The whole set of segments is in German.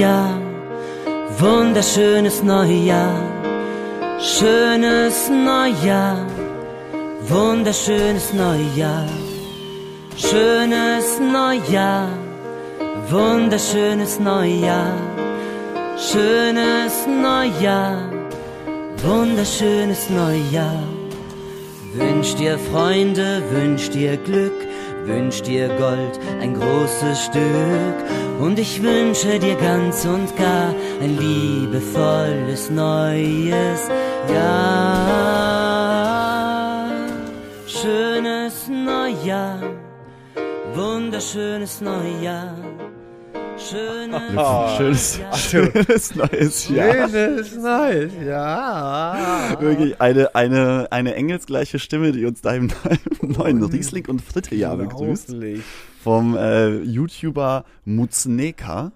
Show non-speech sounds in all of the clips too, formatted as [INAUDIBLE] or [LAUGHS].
Neujahr, wunderschönes Neujahr. Schönes Neujahr, wunderschönes Neujahr. Schönes Neujahr, wunderschönes Neujahr. Schönes Neujahr, wunderschönes Neujahr. Wünsch dir Freunde, wünsch dir Glück, wünsch dir Gold, ein großes Stück. Und ich wünsche dir ganz und gar ein liebevolles neues Jahr. Schönes Neujahr, wunderschönes Neujahr. Schönes, Oh, schönes, schönes neues Jahr. Schönes Neues, ja. Wirklich eine, eine, eine engelsgleiche Stimme, die uns da im neuen Riesling und Fritte-Jahr begrüßt. Vom äh, YouTuber Muzneka.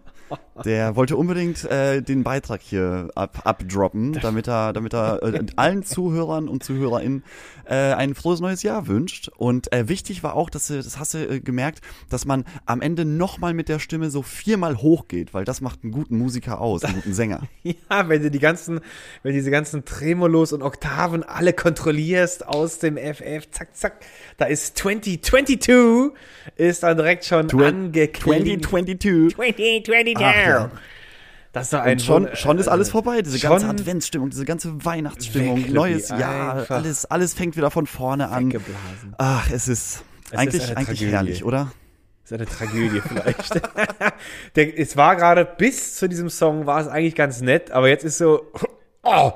Der wollte unbedingt äh, den Beitrag hier ab, abdroppen, damit er, damit er äh, allen Zuhörern und ZuhörerInnen äh, ein frohes neues Jahr wünscht. Und äh, wichtig war auch, dass du, das hast du äh, gemerkt, dass man am Ende nochmal mit der Stimme so viermal hochgeht, weil das macht einen guten Musiker aus, einen guten Sänger. [LAUGHS] Ja, wenn du die ganzen, wenn diese ganzen Tremolos und Oktaven alle kontrollierst aus dem FF, zack, zack, da ist 2022, ist dann direkt schon angeklingt. 2022. 2022. Ach, ja. Das ist doch ein Und schon, Wun- schon ist alles vorbei. Diese ganze Adventsstimmung, diese ganze Weihnachtsstimmung, neues Jahr, alles, alles fängt wieder von vorne an. Ach, es ist Es eigentlich, ist eigentlich herrlich, oder? Das ist eine Tragödie vielleicht. [LAUGHS] Der, es war gerade bis zu diesem Song war es eigentlich ganz nett, aber jetzt ist so, [LAUGHS] oh,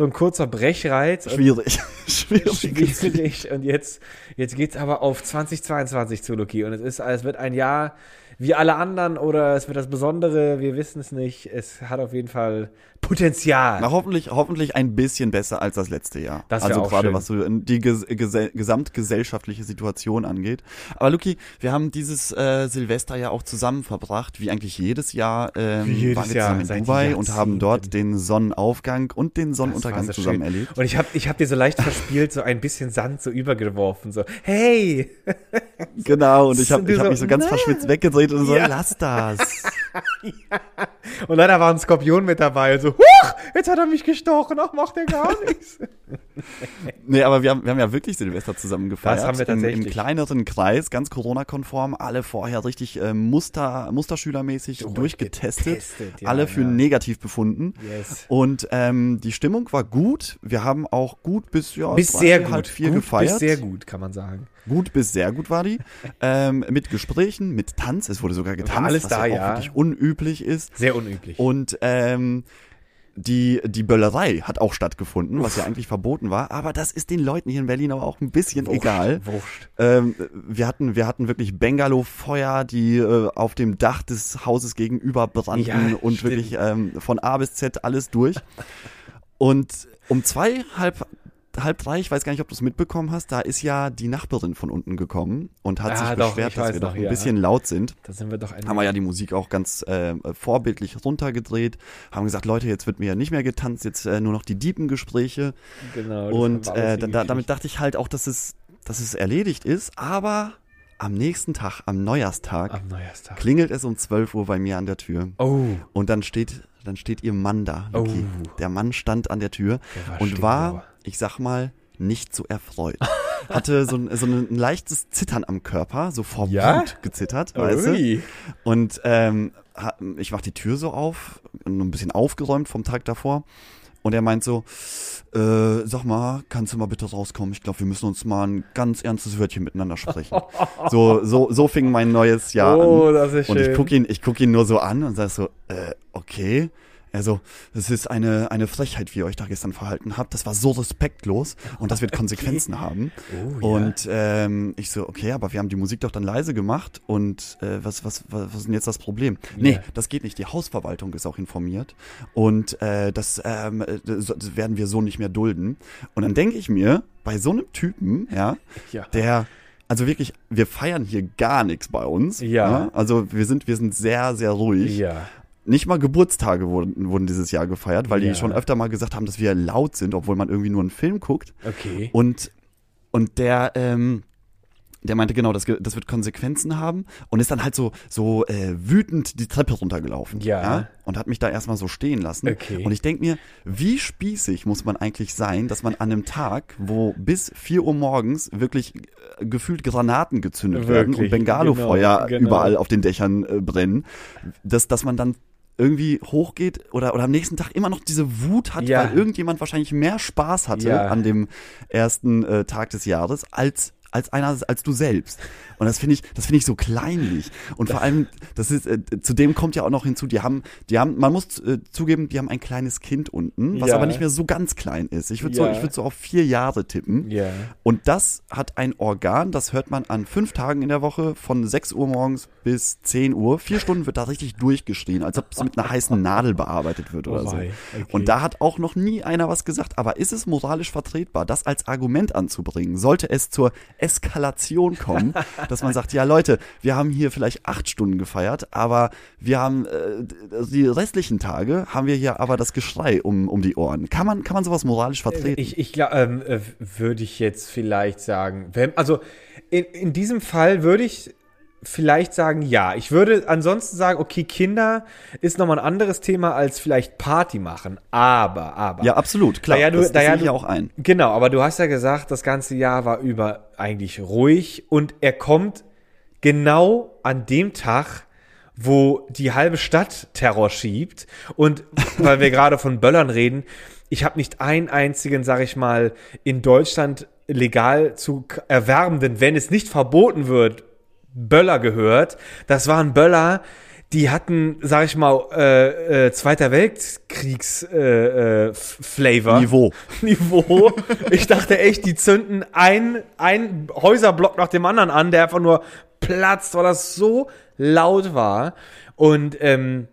so ein kurzer Brechreiz. Schwierig. [LAUGHS] Schwierig. schwierig. Und jetzt, jetzt geht's aber auf 2022 zu, Luki. Und es ist, es wird ein Jahr wie alle anderen oder es wird das Besondere. Wir wissen es nicht. Es hat auf jeden Fall Potenzial. Na, hoffentlich, hoffentlich ein bisschen besser als das letzte Jahr. Das also auch gerade schön. was so die ges gese gesamtgesellschaftliche Situation angeht. Aber Luki, wir haben dieses äh, Silvester ja auch zusammen verbracht, wie eigentlich jedes Jahr. Ähm, Wie jedes waren wir Jahr, zusammen in Dubai und haben dort den Sonnenaufgang und den Das Sonnenuntergang so zusammen schön. erlebt. Und ich habe ich hab dir so leicht verspielt so ein bisschen Sand so übergeworfen. So, hey! Genau, und ich habe hab mich so ganz nein. verschwitzt weggedreht und so, Ja. lass das. [LAUGHS] Und leider war ein Skorpion mit dabei. So, huch! Jetzt hat er mich gestochen. Ach, macht er gar [LAUGHS] nichts. Nee, aber wir haben, wir haben ja wirklich Silvester zusammen gefeiert. Das haben wir Im, Im tatsächlich. kleineren Kreis, ganz Corona-konform, alle vorher richtig äh, Muster, Musterschülermäßig durchgetestet. Durchgetestet, ja, alle für ja. negativ befunden. Yes. Und ähm, die Stimmung war gut. Wir haben auch gut bis, ja, Bis drei, sehr gut. halb vier gut gefeiert. Bis sehr gut, kann man sagen. Gut bis sehr gut war die. ähm, mit Gesprächen, mit Tanz. Es wurde sogar getanzt, alles was da, ja auch ja. wirklich unüblich ist. Sehr unüblich. Und ähm, die, die Böllerei hat auch stattgefunden, was ja eigentlich verboten war. Aber das ist den Leuten hier in Berlin aber auch ein bisschen Wurscht, egal. Wurscht. Ähm, wir, hatten, wir hatten wirklich Bengalo-Feuer, die äh, auf dem Dach des Hauses gegenüber brannten Ja, und stimmt. wirklich ähm, von A bis Z alles durch. Und um zwei, halb, halb drei, ich weiß gar nicht, ob du es mitbekommen hast, da ist ja die Nachbarin von unten gekommen und hat Ah, sich doch, beschwert, dass wir doch ein ja. bisschen laut sind Da sind wir doch ein haben wir ja die Musik auch ganz äh, vorbildlich runtergedreht, haben gesagt, Leute, jetzt wird mir ja nicht mehr getanzt, jetzt äh, nur noch die Diebengespräche. genau, Und äh, da, da, damit dachte ich halt auch, dass es, dass es erledigt ist, aber am nächsten Tag, am Neujahrstag, am Neujahrstag. klingelt es um 12 Uhr bei mir an der Tür. Oh, Und dann steht, dann steht ihr Mann da, Luki. Oh. Der Mann stand an der Tür Der war und war. Ich sag mal, nicht so erfreut. [LAUGHS] Hatte so ein, so ein leichtes Zittern am Körper, so vor Ja? Wut gezittert, weißt du? Und ähm, ich mach die Tür so auf, nur ein bisschen aufgeräumt vom Tag davor. Und er meint so, äh, sag mal, kannst du mal bitte rauskommen? Ich glaube, wir müssen uns mal ein ganz ernstes Wörtchen miteinander sprechen. [LAUGHS] so, so, so fing mein neues Jahr Oh, an. das ist Und ich schön. guck ihn, ich guck ihn nur so an und sag so, äh, okay. Er so, das ist eine, eine Frechheit, wie ihr euch da gestern verhalten habt. Das war so respektlos und das wird [LAUGHS] Konsequenzen haben. Oh, ja. Und ähm, ich so, okay, aber wir haben die Musik doch dann leise gemacht und äh, was, was, was, was ist denn jetzt das Problem? Nee, Ja. das geht nicht. Die Hausverwaltung ist auch informiert und äh, das, ähm, äh, das werden wir so nicht mehr dulden. Und dann denke ich mir, bei so einem Typen, ja, [LAUGHS] Ja. der also wirklich, wir feiern hier gar nichts bei uns. Ja. ne? Also wir sind, wir sind sehr, sehr ruhig. Ja. Nicht mal Geburtstage wurden, wurden dieses Jahr gefeiert, weil Ja. die schon öfter mal gesagt haben, dass wir laut sind, obwohl man irgendwie nur einen Film guckt. Okay. Und, und der, ähm, der meinte genau, das, das wird Konsequenzen haben und ist dann halt so, so äh, wütend die Treppe runtergelaufen. Ja. Und hat mich da erstmal so stehen lassen. Okay. Und ich denk mir, wie spießig muss man eigentlich sein, dass man an einem Tag, wo bis 4 Uhr morgens wirklich äh, gefühlt Granaten gezündet werden und Wirklich, Bengalo-Feuer genau, genau. überall auf den Dächern äh, brennen, dass, dass man dann irgendwie hochgeht oder, oder am nächsten Tag immer noch diese Wut hat, Ja. weil irgendjemand wahrscheinlich mehr Spaß hatte Ja. an dem ersten äh, Tag des Jahres als als einer als du selbst und das finde ich das finde ich so kleinlich und vor allem das ist äh, zudem kommt ja auch noch hinzu die haben die haben man muss äh, zugeben die haben ein kleines Kind unten was Ja. aber nicht mehr so ganz klein ist ich würde so Ja. ich würde so auf vier Jahre tippen Ja. und das hat ein Organ, das hört man an fünf Tagen in der Woche von 6 Uhr morgens bis 10 Uhr. Vier Stunden wird da richtig durchgeschrien, als ob es mit einer heißen Nadel bearbeitet wird oder Oh so. okay. Und da hat auch noch nie einer was gesagt. Aber ist es moralisch vertretbar, das als Argument anzubringen? Sollte es zur Eskalation kommen, [LAUGHS] dass man sagt, ja Leute, wir haben hier vielleicht acht Stunden gefeiert, aber wir haben äh, die restlichen Tage haben wir hier aber das Geschrei um, um die Ohren. Kann man, kann man sowas moralisch vertreten? Ich, ich glaube, ähm, äh, würde ich jetzt vielleicht sagen, wenn, also in, in diesem Fall würde ich vielleicht sagen, ja. Ich würde ansonsten sagen, okay, Kinder ist nochmal ein anderes Thema als vielleicht Party machen. Aber, aber. ja, absolut, klar. Da ja, du, das da ja du, auch ein. Genau, aber du hast ja gesagt, das ganze Jahr war über eigentlich ruhig und er kommt genau an dem Tag, wo die halbe Stadt Terror schiebt und [LAUGHS] weil wir gerade von Böllern reden, ich habe nicht einen einzigen, sag ich mal, in Deutschland legal zu k- erwerbenden, wenn es nicht verboten wird, Böller gehört. Das waren Böller, die hatten, sag ich mal, äh, äh, Zweiter Weltkriegs äh, äh, Flavor. Niveau. [LAUGHS] Niveau. Ich dachte echt, die zünden ein, ein Häuserblock nach dem anderen an, der einfach nur platzt, weil das so laut war. Und, ähm,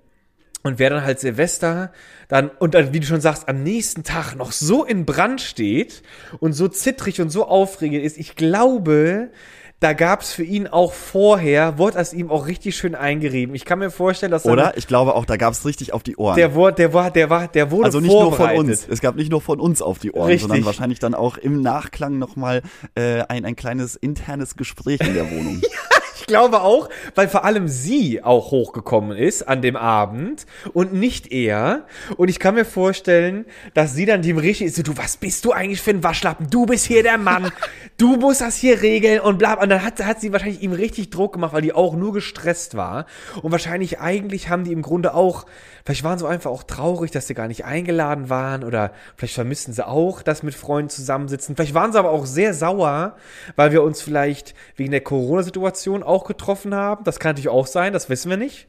und wer dann halt Silvester dann, und dann, wie du schon sagst, am nächsten Tag noch so in Brand steht und so zittrig und so aufregend ist, ich glaube, da gab's für ihn auch vorher, wurde es ihm auch richtig schön eingerieben. Ich kann mir vorstellen, dass er- Oder? Ich glaube auch, da gab es richtig auf die Ohren. der wurde, der war, der war, der wurde also nicht nur von uns. Es gab nicht nur von uns auf die Ohren, Richtig. sondern wahrscheinlich dann auch im Nachklang nochmal äh, ein, ein kleines internes Gespräch in der Wohnung. Ich [LAUGHS] glaube auch, weil vor allem sie auch hochgekommen ist an dem Abend und nicht er. Und ich kann mir vorstellen, dass sie dann dem richtig ist, so, du, was bist du eigentlich für ein Waschlappen? Du bist hier der Mann. [LAUGHS] Du musst das hier regeln und bla. Und dann hat, hat sie wahrscheinlich ihm richtig Druck gemacht, weil die auch nur gestresst war. Und wahrscheinlich eigentlich haben die im Grunde auch, vielleicht waren sie einfach auch traurig, dass sie gar nicht eingeladen waren oder vielleicht vermissen sie auch das mit Freunden zusammensitzen. Vielleicht waren sie aber auch sehr sauer, weil wir uns vielleicht wegen der Corona-Situation auch getroffen haben. Das kann natürlich auch sein, das wissen wir nicht.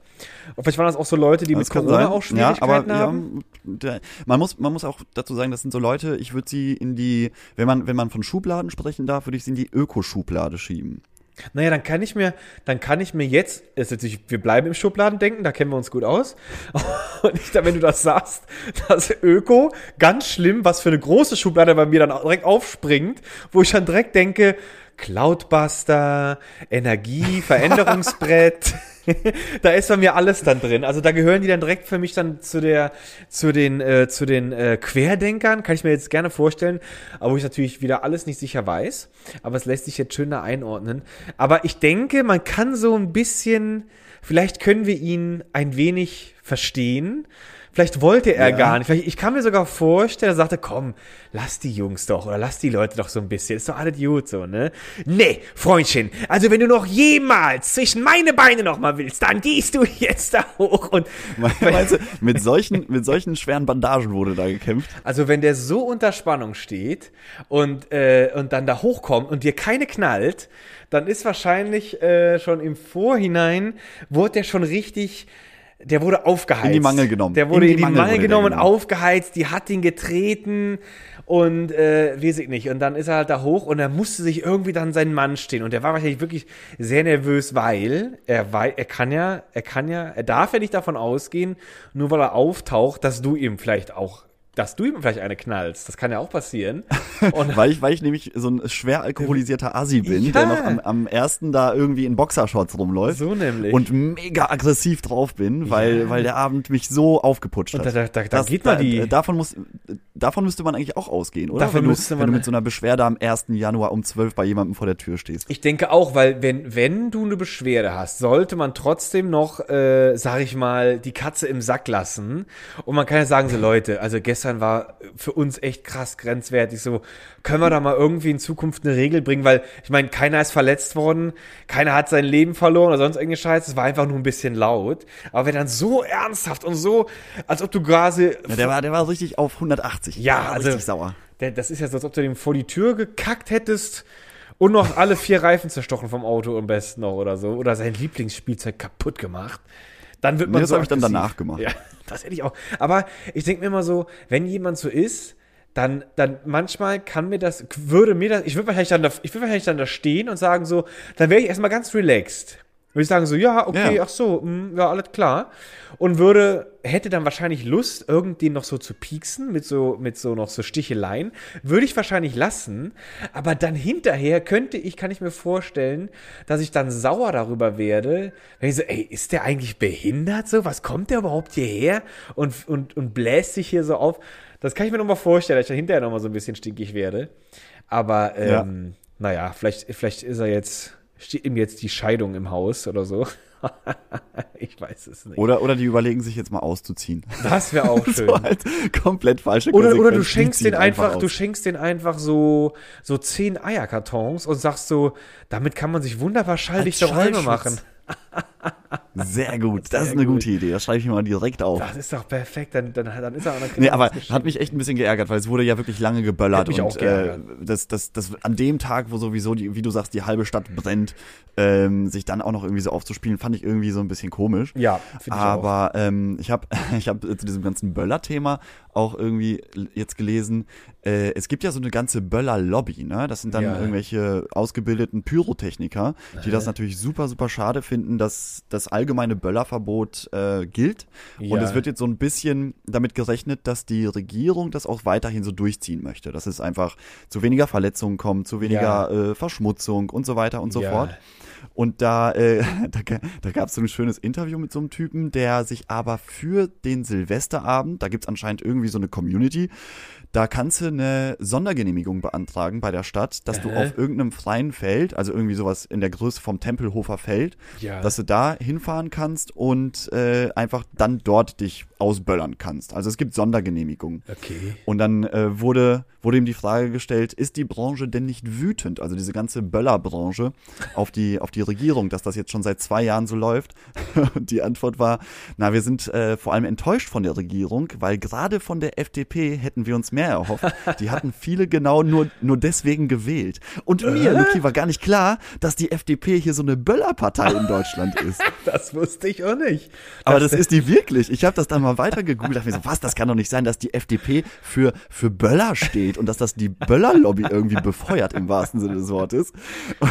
Und vielleicht waren das auch so Leute, die Das mit Corona sein. auch Schwierigkeiten ja, aber, haben. Ja, man muss, man muss auch dazu sagen, das sind so Leute, ich würde sie in die, wenn man, wenn man von Schubladen sprechen darf, würde ich sie in die Ökoschublade schieben. Naja, dann kann ich mir, dann kann ich mir jetzt, ist natürlich, wir bleiben im Schubladendenken, da kennen wir uns gut aus. [LAUGHS] Und ich, wenn du das sagst, das Öko, ganz schlimm, was für eine große Schublade bei mir dann auch direkt aufspringt, wo ich dann direkt denke, Cloudbuster, Energie, Veränderungsbrett. [LAUGHS] da ist bei mir alles dann drin. Also da gehören die dann direkt für mich dann zu der, zu den, äh, zu den äh, Querdenkern, kann ich mir jetzt gerne vorstellen, aber wo ich natürlich wieder alles nicht sicher weiß. Aber es lässt sich jetzt schöner einordnen. Aber ich denke, man kann so ein bisschen, vielleicht können wir ihn ein wenig verstehen. Vielleicht wollte er Ja. gar nicht. Vielleicht, ich kann mir sogar vorstellen, er sagte, komm, lass die Jungs doch oder lass die Leute doch so ein bisschen. Ist doch alles gut so, ne? Nee, Freundchen, also wenn du noch jemals zwischen meine Beine noch mal willst, dann gehst du jetzt da hoch und [LAUGHS] Meinst du, mit solchen, mit solchen schweren Bandagen wurde da gekämpft? also wenn der so unter Spannung steht und, äh, und dann da hochkommt und dir keine knallt, dann ist wahrscheinlich äh, schon im Vorhinein, wurde der schon richtig, der wurde aufgeheizt. In die Mangel genommen. Der wurde In in die die, Mangel Mangel, der genommen und genommen. aufgeheizt, die hat ihn getreten und äh, weiß ich nicht. Und dann ist er halt da hoch und er musste sich irgendwie dann seinen Mann stehen. Und er war wahrscheinlich wirklich sehr nervös, weil er, wei- er kann ja, er kann ja, er darf ja nicht davon ausgehen, nur weil er auftaucht, dass du ihm vielleicht auch, dass du ihm vielleicht eine knallst. Das kann ja auch passieren. [LAUGHS] Und Weil ich, weil ich nämlich so ein schwer alkoholisierter Assi bin, Ja. der noch am, am ersten da irgendwie in Boxershorts rumläuft. So nämlich. Und mega aggressiv drauf bin, weil, weil der Abend mich so aufgeputscht Und hat. da- da- da- da geht mal die- Davon muss, davon müsste man eigentlich auch ausgehen, oder? Davon wenn, du, müsste man- wenn du mit so einer Beschwerde am 1. Januar um 12 bei jemandem vor der Tür stehst. Ich denke auch, weil wenn, wenn du eine Beschwerde hast, sollte man trotzdem noch, äh, sag ich mal, die Katze im Sack lassen. Und man kann ja sagen, so Leute, also gestern war für uns echt krass grenzwertig. So, können wir da mal irgendwie in Zukunft eine Regel bringen? Weil, ich meine, keiner ist verletzt worden, keiner hat sein Leben verloren oder sonst irgendeine Scheiße. Es war einfach nur ein bisschen laut. Aber wenn dann so ernsthaft und so, als ob du quasi Ja, der war, der war richtig auf 180. Ja, Der also- richtig sauer. Der, das ist ja so, als ob du dem vor die Tür gekackt hättest und noch alle vier Reifen zerstochen vom Auto am besten noch oder so. Oder sein Lieblingsspielzeug kaputt gemacht. Dann wird man Nee, das so hab ich dann danach gemacht. Ja, das hätte ich auch. Aber ich denke mir immer so, wenn jemand so ist, dann, dann manchmal kann mir das, würde mir das, ich würde wahrscheinlich dann da, ich würde wahrscheinlich dann da stehen und sagen so, dann wäre ich erstmal ganz relaxed. Würde ich sagen so, ja, okay, Ja. ach so, mh, ja, alles klar. Und würde, hätte dann wahrscheinlich Lust, irgendden noch so zu pieksen, mit so, mit so noch so Sticheleien. Würde ich wahrscheinlich lassen. Aber dann hinterher könnte ich, kann ich mir vorstellen, dass ich dann sauer darüber werde, wenn ich so, ey, ist der eigentlich behindert so? Was kommt der überhaupt hierher? Und, und, und bläst sich hier so auf. Das kann ich mir noch mal vorstellen, dass ich dann hinterher noch mal so ein bisschen stinkig werde. Aber, ähm, naja, vielleicht, vielleicht ist er jetzt, steht ihm jetzt die Scheidung im Haus oder so. [LAUGHS] ich weiß es nicht. Oder, oder die überlegen sich jetzt mal auszuziehen. Das wäre auch [LAUGHS] schön. so halt komplett falsche Oder, oder du schenkst den einfach, du aus. schenkst den einfach so, so zehn Eierkartons und sagst so, damit kann man sich wunderbar schalldichte Räume machen. [LAUGHS] Sehr gut. Das Sehr ist eine gut. gute Idee. Das schreibe ich mir mal direkt auf. Das ist doch perfekt, dann, dann, dann ist er an der Nee, aber hat mich echt ein bisschen geärgert, weil es wurde ja wirklich lange geböllert und äh, das, das, das an dem Tag, wo sowieso die, wie du sagst, die halbe Stadt brennt, ähm, sich dann auch noch irgendwie so aufzuspielen, fand ich irgendwie so ein bisschen komisch. Ja, finde ich auch. Aber ähm, ich habe [LAUGHS] ich hab zu diesem ganzen Böller-Thema auch irgendwie jetzt gelesen, äh, es gibt ja so eine ganze Böller-Lobby, ne? Das sind dann Ja. irgendwelche ausgebildeten Pyrotechniker, die das natürlich super, super schade finden, dass das allgemeine Böllerverbot äh, gilt. Und Ja. es wird jetzt so ein bisschen damit gerechnet, dass die Regierung das auch weiterhin so durchziehen möchte. Dass es einfach zu weniger Verletzungen kommt, zu weniger äh, Verschmutzung und so weiter und so Ja. fort. Und da, äh, [LAUGHS] da, da gab es so ein schönes Interview mit so einem Typen, der sich aber für den Silvesterabend, da gibt's anscheinend irgendwie so eine Community, da kannst du eine Sondergenehmigung beantragen bei der Stadt, dass du Aha. auf irgendeinem freien Feld, also irgendwie sowas in der Größe vom Tempelhofer Feld, Ja. dass du da hinfahren kannst und äh, einfach dann dort dich ausböllern kannst. Also es gibt Sondergenehmigungen. Okay. Und dann äh, wurde, wurde ihm die Frage gestellt, ist die Branche denn nicht wütend, also diese ganze Böllerbranche, auf die, auf die Regierung, dass das jetzt schon seit zwei Jahren so läuft? Und [LAUGHS] die Antwort war, na, wir sind äh, vor allem enttäuscht von der Regierung, weil gerade von der FDP hätten wir uns mehr erhofft. Die hatten viele genau nur, nur deswegen gewählt. Und mir, Luki, war gar nicht klar, dass die FDP hier so eine Böllerpartei in Deutschland ist. Das wusste ich auch nicht. Aber das ist die wirklich. Ich habe das dann mal weiter gegoogelt, dachte mir so, was, das kann doch nicht sein, dass die FDP für, für Böller steht und dass das die Böllerlobby irgendwie befeuert im wahrsten Sinne des Wortes.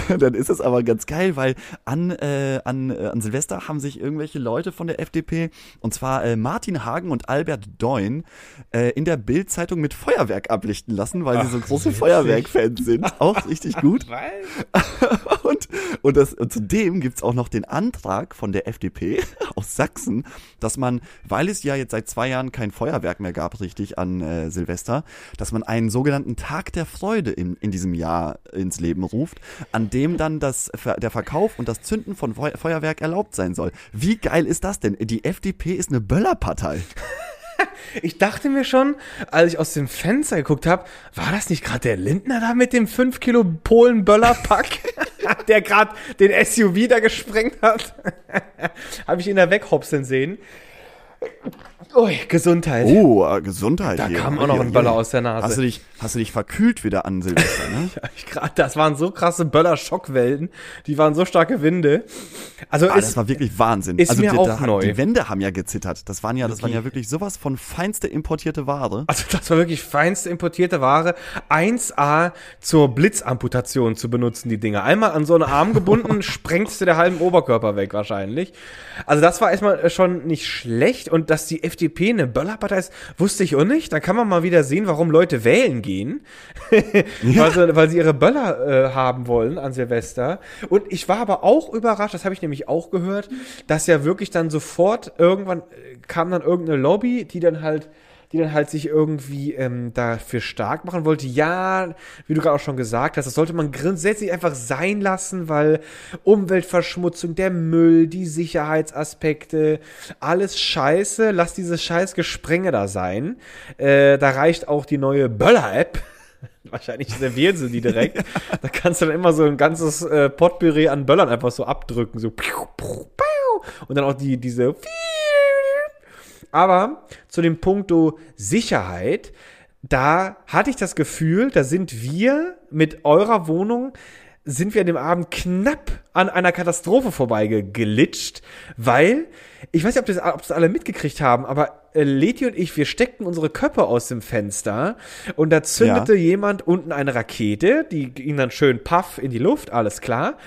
Und dann ist es aber ganz geil, weil an, äh, an, äh, an Silvester haben sich irgendwelche Leute von der FDP, und zwar äh, Martin Hagen und Albert Deun, äh, in der Bild-Zeitung mit Feuerwerk ablichten lassen, weil sie so Ach, große. Feuerwerk-Fans sind. Auch richtig gut. [LAUGHS] [LAUGHS] Und, und, das, und zudem gibt's auch noch den Antrag von der FDP [LAUGHS] aus Sachsen, dass man, weil es ja jetzt seit zwei Jahren kein Feuerwerk mehr gab, richtig an äh, Silvester, dass man einen sogenannten Tag der Freude in, in diesem Jahr ins Leben ruft, an dem dann das, der Verkauf und das Zünden von Feu Feuerwerk erlaubt sein soll. Wie geil ist das denn? Die FDP ist eine Böllerpartei. [LAUGHS] Ich dachte mir schon, als ich aus dem Fenster geguckt habe, war das nicht gerade der Lindner da mit dem 5 Kilo Polen-Böller-Pack, [LAUGHS] der gerade den SUV da gesprengt hat? [LAUGHS] habe ich ihn da weghopseln sehen. Ui, Gesundheit. Oh, Gesundheit da hier. kam auch noch ein Böller aus der Nase. Hast du dich, hast du dich verkühlt wieder an Silvester, ne? [LAUGHS] Ich grad, das waren so krasse Böller-Schockwellen. Die waren so starke Winde. Also Ah, ist, das war wirklich Wahnsinn. ist also mir die, auch da, neu. Die Wände haben ja gezittert. Das waren ja, das waren ja Okay. wirklich sowas von feinste importierte Ware. Also das war wirklich feinste importierte Ware. 1A zur Blitzamputation zu benutzen, die Dinger. Einmal an so einen Arm gebunden, [LAUGHS] sprengst du der halben Oberkörper weg wahrscheinlich. Also das war erstmal schon nicht schlecht. Und dass die FDP eine Böllerpartei ist, wusste ich auch nicht. Da kann man mal wieder sehen, warum Leute wählen gehen. [LAUGHS] weil, sie, weil sie ihre Böller äh, haben wollen an Silvester. Und ich war aber auch überrascht, das habe ich nämlich auch gehört, dass ja wirklich dann sofort irgendwann äh, kam dann irgendeine Lobby, die dann halt die dann halt sich irgendwie ähm, dafür stark machen wollte. Ja, wie du gerade auch schon gesagt hast, das sollte man grundsätzlich einfach sein lassen, weil Umweltverschmutzung, der Müll, die Sicherheitsaspekte, alles scheiße. Lass dieses scheiß Gesprenge da sein. Äh, da reicht auch die neue Böller-App. [LAUGHS] Wahrscheinlich servieren sie die direkt. [LAUGHS] da kannst du dann immer so ein ganzes äh, Potpourri an Böllern einfach so abdrücken. So. Und dann auch die, diese. Aber zu dem Punkto Sicherheit, da hatte ich das Gefühl, da sind wir mit eurer Wohnung sind wir an dem Abend knapp an einer Katastrophe vorbeigelitscht, weil, ich weiß nicht, ob das, ob das alle mitgekriegt haben, aber äh, Leti und ich, wir steckten unsere Köpfe aus dem Fenster und da zündete Ja. jemand unten eine Rakete, die ging dann schön paff in die Luft, alles klar.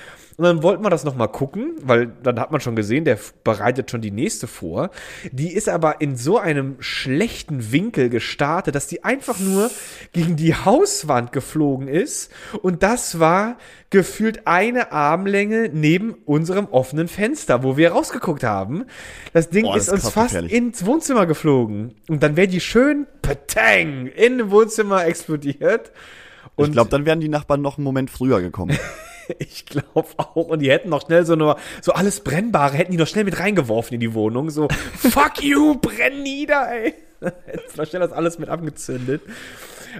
Und dann wollten wir das nochmal gucken, weil dann hat man schon gesehen, der bereitet schon die nächste vor. Die ist aber in so einem schlechten Winkel gestartet, dass die einfach nur gegen die Hauswand geflogen ist. Und das war gefühlt eine Armlänge neben unserem offenen Fenster, wo wir rausgeguckt haben. Das Ding Boah, das ist ist uns fast gefährlich. ins Wohnzimmer geflogen. Und dann wäre die schön patang in dem Wohnzimmer explodiert. Und ich glaube, dann wären die Nachbarn noch einen Moment früher gekommen. [LAUGHS] [LAUGHS] ich glaube auch. Und die hätten noch schnell so nur, so alles Brennbare hätten die noch schnell mit reingeworfen in die Wohnung. So, [LAUGHS] fuck you, brenn nieder, ey. [LAUGHS] Hätten noch schnell das alles mit abgezündet.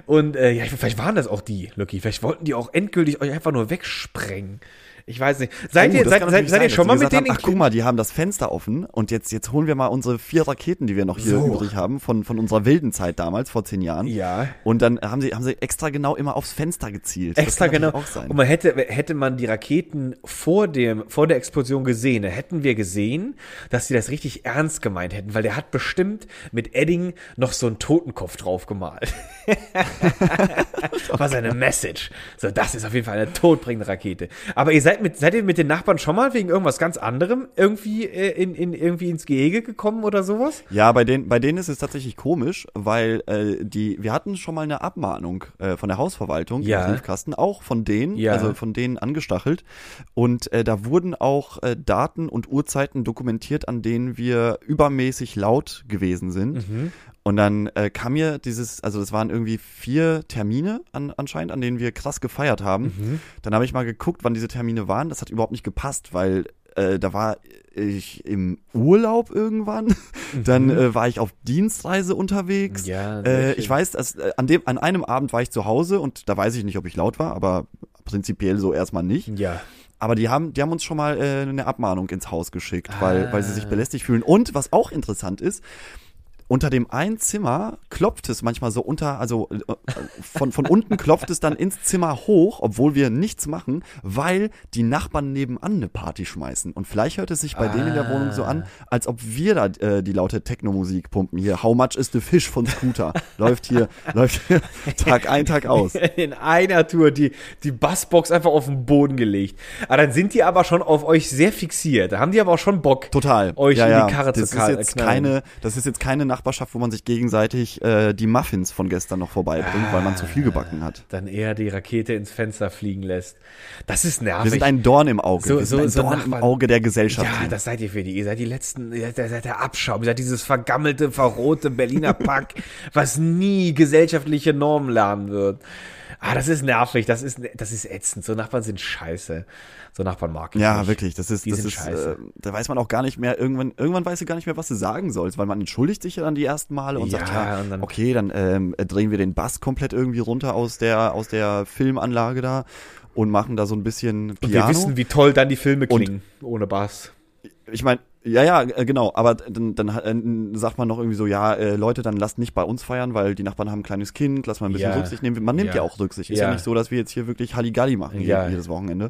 Und äh, ja, vielleicht waren das auch die, Lucky. Vielleicht wollten die auch endgültig euch einfach nur wegsprengen. Ich weiß nicht. Seid Oh, ihr, seid, seid, seid ihr schon mal mit denen haben, Ach, guck mal, die haben das Fenster offen und jetzt, jetzt holen wir mal unsere vier Raketen, die wir noch hier So. übrig haben, von, von unserer wilden Zeit damals, vor zehn Jahren. Ja. Und dann haben sie, haben sie extra genau immer aufs Fenster gezielt. Extra genau. Auch sein. Und man hätte, hätte man die Raketen vor dem, vor der Explosion gesehen, dann hätten wir gesehen, dass sie das richtig ernst gemeint hätten, weil der hat bestimmt mit Edding noch so einen Totenkopf drauf gemalt. [LAUGHS] [LAUGHS] War seine Message. So, das ist auf jeden Fall eine todbringende Rakete. Aber ihr seid mit, seid ihr mit den Nachbarn schon mal wegen irgendwas ganz anderem irgendwie, äh, in, in, irgendwie ins Gehege gekommen oder sowas? Ja, bei denen, bei denen ist es tatsächlich komisch, weil äh, die, wir hatten schon mal eine Abmahnung äh, von der Hausverwaltung Ja. im Briefkasten, auch von denen, Ja. also von denen angestachelt. Und äh, da wurden auch äh, Daten und Uhrzeiten dokumentiert, an denen wir übermäßig laut gewesen sind. Mhm. Und dann äh, kam mir dieses, also das waren irgendwie vier Termine an, anscheinend, an denen wir krass gefeiert haben. Mhm. Dann habe ich mal geguckt, wann diese Termine waren. Das hat überhaupt nicht gepasst, weil äh, da war ich im Urlaub irgendwann. [LAUGHS] Dann äh, war ich auf Dienstreise unterwegs. Mhm. Ja, äh, ich weiß, dass äh, an dem an einem Abend war ich zu Hause und da weiß ich nicht, ob ich laut war, aber prinzipiell so erstmal nicht. Ja. Aber die haben, die haben uns schon mal äh, eine Abmahnung ins Haus geschickt, weil, weil sie Ah. sich belästigt fühlen. Und was auch interessant ist, unter dem einen Zimmer klopft es manchmal so unter, also äh, von, von unten klopft es dann ins Zimmer hoch, obwohl wir nichts machen, weil die Nachbarn nebenan eine Party schmeißen. Und vielleicht hört es sich bei denen in der Wohnung so an, als ob wir da äh, die laute Techno-Musik pumpen. Hier, How much is the fish von Scooter? läuft hier, [LAUGHS] läuft hier Tag ein, Tag aus. in einer Tour die, die Bassbox einfach auf den Boden gelegt. Aber dann sind die aber schon auf euch sehr fixiert. Da haben die aber auch schon Bock, Total. euch ja, in ja. die Karre das zu ist jetzt knallen. keine, Das ist jetzt keine Nachbarschaft, wo man sich gegenseitig äh, die Muffins von gestern noch vorbeibringt, weil man zu viel gebacken hat. Dann eher die Rakete ins Fenster fliegen lässt. Das ist nervig. Wir sind ein Dorn im Auge. So- so- ein so Dorn Nachbarn. im Auge der Gesellschaft. ja, das seid ihr für die. Ihr seid die letzten, ihr seid der Abschaum. Ihr seid dieses vergammelte, verrohte Berliner Pack, [LAUGHS] was nie gesellschaftliche Normen lernen wird. Ah, das ist nervig. Das ist, das ist ätzend. So Nachbarn sind scheiße. So Nachbarn mag ich ja, nicht. wirklich. Das ist, Die das sind ist, scheiße. äh, da weiß man auch gar nicht mehr. Irgendwann, irgendwann weißt du gar nicht mehr, was du sagen sollst, weil man entschuldigt sich ja dann die ersten Male und Ja, sagt, ja, und dann- okay, dann ähm, drehen wir den Bass komplett irgendwie runter aus der aus der Filmanlage da und machen da so ein bisschen Und wir Piano. wissen, wie toll dann die Filme Und- klingen. ohne Bass. Ich meine, ja, ja, äh, genau, aber dann, dann äh, sagt man noch irgendwie so, ja, äh, Leute, dann lasst nicht bei uns feiern, weil die Nachbarn haben ein kleines Kind, lass mal ein bisschen Ja. Rücksicht nehmen. Man nimmt ja, Ja. auch Rücksicht. Ist ja. Ja. nicht so, dass wir jetzt hier wirklich Halligalli machen Ja. jedes Wochenende.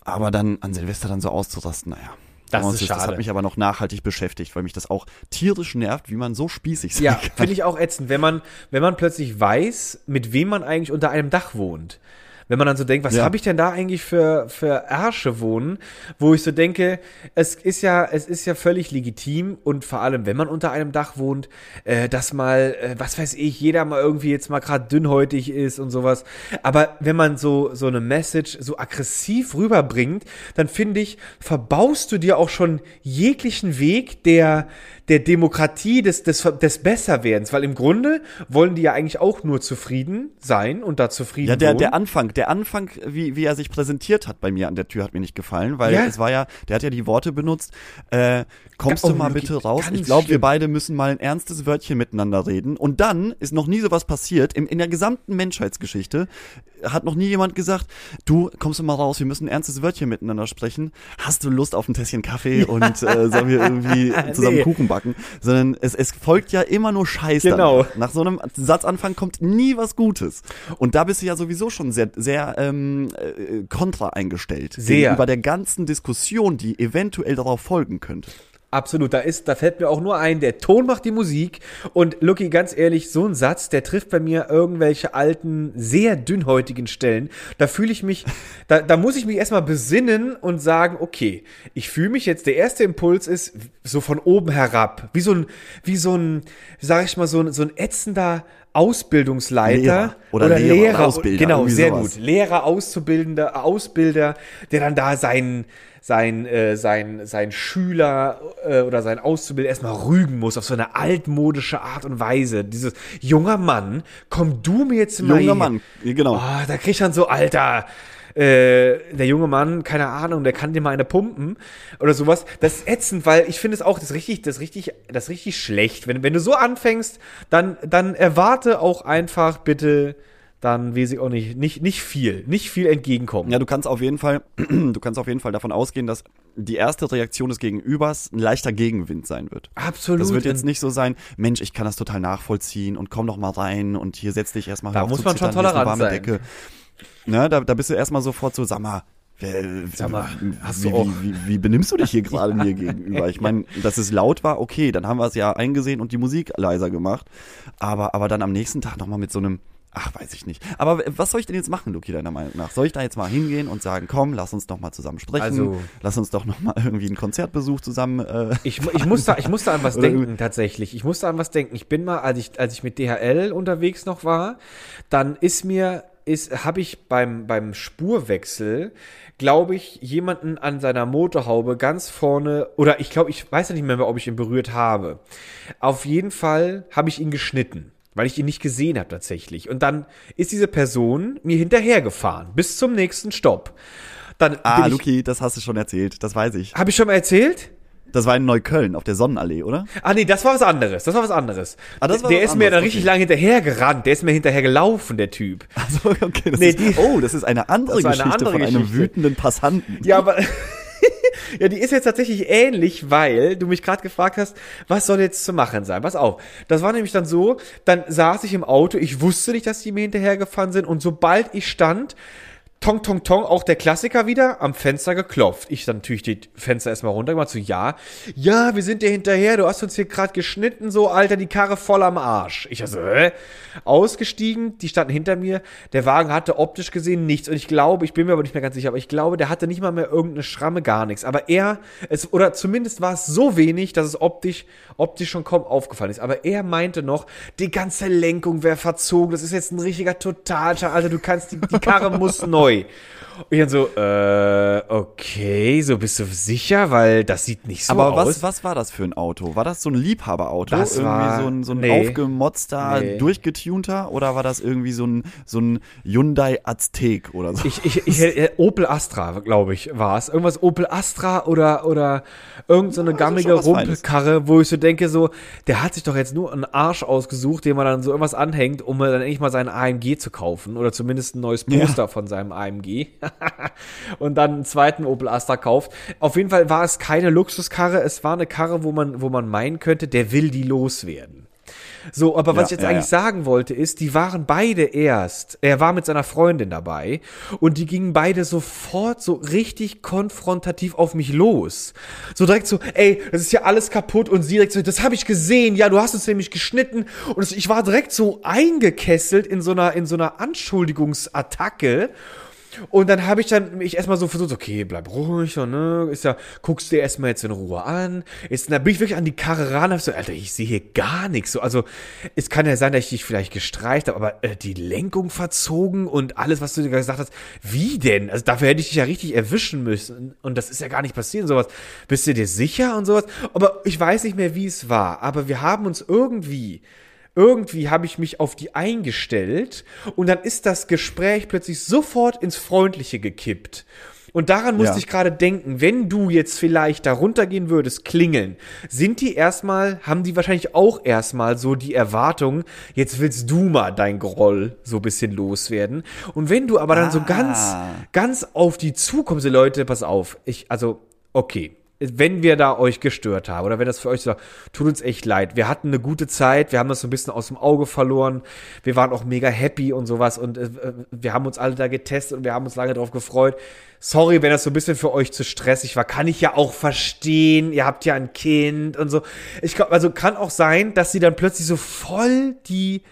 Aber dann an Silvester dann so auszurasten, naja. Das wir ist uns, Das schade. hat mich aber noch nachhaltig beschäftigt, weil mich das auch tierisch nervt, wie man so spießig sein Ja, kann. finde ich auch ätzend, wenn man, wenn man plötzlich weiß, mit wem man eigentlich unter einem Dach wohnt. Wenn man dann so denkt, was Ja. habe ich denn da eigentlich für, für Ärsche wohnen, wo ich so denke, es ist ja, es ist ja völlig legitim und vor allem, wenn man unter einem Dach wohnt, äh, dass mal, äh, was weiß ich, jeder mal irgendwie jetzt mal gerade dünnhäutig ist und sowas. Aber wenn man so, so eine Message so aggressiv rüberbringt, dann finde ich, verbaust du dir auch schon jeglichen Weg der, der Demokratie, des, des, des Besserwerdens, weil im Grunde wollen die ja eigentlich auch nur zufrieden sein und da zufrieden Ja, der, wohnen. der Anfang, der Anfang, wie, wie er sich präsentiert hat bei mir an der Tür, hat mir nicht gefallen, weil Ja. es war ja, der hat ja die Worte benutzt, äh, kommst Oh, du mal Luki, bitte raus? Ich glaube, wir beide müssen mal ein ernstes Wörtchen miteinander reden. Und dann ist noch nie sowas passiert. In, in der gesamten Menschheitsgeschichte hat noch nie jemand gesagt, du, kommst du mal raus, wir müssen ein ernstes Wörtchen miteinander sprechen. Hast du Lust auf ein Tässchen Kaffee [LAUGHS] und äh, sollen wir irgendwie zusammen Nee. Kuchen backen? Sondern es, es folgt ja immer nur Scheiß Genau. danach. Nach so einem Satzanfang kommt nie was Gutes. Und da bist du ja sowieso schon sehr, sehr ähm, äh, kontra eingestellt. Sehr. Über der ganzen Diskussion, die eventuell darauf folgen könnte. Absolut, da ist, da fällt mir auch nur ein, der Ton macht die Musik. Und Lucky, ganz ehrlich, so ein Satz, der trifft bei mir irgendwelche alten, sehr dünnhäutigen Stellen. Da fühle ich mich, [LAUGHS] da, da muss ich mich erstmal besinnen und sagen, okay, ich fühle mich jetzt, der erste Impuls ist so von oben herab, wie so ein, wie so ein, sag ich mal, so ein, so ein ätzender Ausbildungsleiter Lehrer oder Lehrer oder Ausbilder. Genau, sehr sowas. gut. Lehrer, Auszubildender, Ausbilder, der dann da seinen sein, äh, sein, sein Schüler äh, oder sein Auszubilder erstmal rügen muss auf so eine altmodische Art und Weise. Dieses junger Mann, komm du mir jetzt mal Junger hier- Mann, genau. Oh, da kriegt dann so, Alter, äh, der junge Mann, keine Ahnung, der kann dir mal eine pumpen oder sowas. Das ist ätzend, weil ich finde es auch, das richtig, das richtig, das ist richtig schlecht. Wenn, wenn du so anfängst, dann, dann erwarte auch einfach bitte, dann weiß ich auch nicht, nicht, nicht viel, nicht viel entgegenkommen. Ja, du kannst auf jeden Fall, [CLEARS THROAT] du kannst auf jeden Fall davon ausgehen, dass die erste Reaktion des Gegenübers ein leichter Gegenwind sein wird. Absolut. Das wird jetzt nicht so sein, Mensch, ich kann das total nachvollziehen und komm doch mal rein und hier setz dich erstmal Da muss man schon tolerant warme sein. Decke. Ne, da, da bist du erstmal sofort so, sag mal, Sag mal, hast wie, du auch- wie, wie, wie benimmst du dich hier [LAUGHS] gerade mir gegenüber? Ich meine, dass es laut war, okay, dann haben wir es ja eingesehen und die Musik leiser gemacht. Aber, aber dann am nächsten Tag nochmal mit so einem, ach, weiß ich nicht. Aber was soll ich denn jetzt machen, Luki, deiner Meinung nach? Soll ich da jetzt mal hingehen und sagen, komm, lass uns doch mal zusammen sprechen, Also- lass uns doch nochmal irgendwie einen Konzertbesuch zusammen äh, Ich, ich, musste, ich musste an was [LAUGHS] denken, tatsächlich. Ich musste an was denken. Ich bin mal, als ich, als ich mit DHL unterwegs noch war, dann ist mir, ist, habe ich beim, beim Spurwechsel, glaube ich, jemanden an seiner Motorhaube ganz vorne, oder ich glaube, ich weiß ja nicht mehr, ob ich ihn berührt habe. Auf jeden Fall habe ich ihn geschnitten. Weil ich ihn nicht gesehen habe tatsächlich. Und dann ist diese Person mir hinterhergefahren. Bis zum nächsten Stopp. Dann Ah, ich, Luki, das hast du schon erzählt, das weiß ich. Habe ich schon mal erzählt? Das war in Neukölln auf der Sonnenallee, oder? Ah nee, das war was anderes. Das war was anderes. Ah, das war der was ist mir anderes, dann richtig okay. lange hinterher gerannt. Der ist mir hinterher gelaufen, der Typ. Also, okay, das Nee, ist, die- oh, das ist eine andere Das war eine Geschichte andere von einem Geschichte. wütenden Passanten. Ja, aber [LAUGHS] ja, die ist jetzt tatsächlich ähnlich, weil du mich gerade gefragt hast, was soll jetzt zu machen sein? Pass auf. Das war nämlich dann so, dann saß ich im Auto, ich wusste nicht, dass die mir hinterhergefahren sind und sobald ich stand, Tong, tong, tong, auch der Klassiker wieder, am Fenster geklopft. Ich dann natürlich die Fenster erstmal runtergemacht, so, ja, ja, wir sind dir hinterher, du hast uns hier gerade geschnitten, so, Alter, die Karre voll am Arsch. Ich also, hä? Ausgestiegen, die standen hinter mir, der Wagen hatte optisch gesehen nichts und ich glaube, ich bin mir aber nicht mehr ganz sicher, aber ich glaube, der hatte nicht mal mehr irgendeine Schramme, gar nichts. Aber er, es, oder zumindest war es so wenig, dass es optisch, optisch schon kaum aufgefallen ist. Aber er meinte noch, die ganze Lenkung wäre verzogen, das ist jetzt ein richtiger Totalschaden, Alter, du kannst, die, die Karre muss [LAUGHS] neu. boy Und ich dann so, äh, okay, so bist du sicher, weil das sieht nicht so Aber aus. was, was war das für ein Auto? War das so ein Liebhaberauto? Das irgendwie war- so ein, so ein nee. aufgemotzter, Nee. durchgetunter? Oder war das irgendwie so ein, so ein Hyundai Aztek oder so? Ich, ich, ich, äh, Opel Astra, glaube ich, war es. Irgendwas Opel Astra oder, oder irgend so eine gammige Feines. Rumpelkarre, wo ich so denke, so, der hat sich doch jetzt nur einen Arsch ausgesucht, den man dann so irgendwas anhängt, um dann endlich mal seinen AMG zu kaufen. Oder zumindest ein neues Poster von seinem AMG. [LAUGHS] und dann einen zweiten Opel Astra kauft. Auf jeden Fall war es keine Luxuskarre, es war eine Karre, wo man, wo man meinen könnte, der will die loswerden. So, aber was Ja, ich jetzt ja, eigentlich ja. sagen wollte, ist, die waren beide erst, er war mit seiner Freundin dabei und die gingen beide sofort so richtig konfrontativ auf mich los. So direkt so, ey, das ist ja alles kaputt und sie direkt so, das habe ich gesehen, ja, du hast uns nämlich geschnitten und es, ich war direkt so eingekesselt in so einer, in so einer Anschuldigungsattacke. Und dann habe ich dann mich erstmal so versucht, okay, bleib ruhig und ne, ist ja, guckst dir erstmal jetzt in Ruhe an. Ist, dann bin ich wirklich an die Karre ran, hab so, Alter, ich sehe hier gar nichts. So, also, es kann ja sein, dass ich dich vielleicht gestreicht habe, aber äh, die Lenkung verzogen und alles, was du dir gesagt hast, wie denn? Also dafür hätte ich dich ja richtig erwischen müssen. Und das ist ja gar nicht passiert sowas. Bist du dir sicher und sowas? Aber ich weiß nicht mehr, wie es war. Aber wir haben uns irgendwie irgendwie habe ich mich auf die eingestellt und dann ist das Gespräch plötzlich sofort ins Freundliche gekippt. Und daran musste Ja. ich gerade denken, wenn du jetzt vielleicht da runtergehen würdest, klingeln, sind die erstmal, haben die wahrscheinlich auch erstmal so die Erwartung, jetzt willst du mal dein Groll so ein bisschen loswerden. Und wenn du aber dann so ganz, Ah. ganz auf die zukommst, Leute, pass auf, ich, also, okay, wenn wir da euch gestört haben oder wenn das für euch so, tut uns echt leid. Wir hatten eine gute Zeit, wir haben das so ein bisschen aus dem Auge verloren. Wir waren auch mega happy und sowas und äh, wir haben uns alle da getestet und wir haben uns lange drauf gefreut. Sorry, wenn das so ein bisschen für euch zu stressig war, kann ich ja auch verstehen. Ihr habt ja ein Kind und so. Ich glaube, also kann auch sein, dass sie dann plötzlich so voll die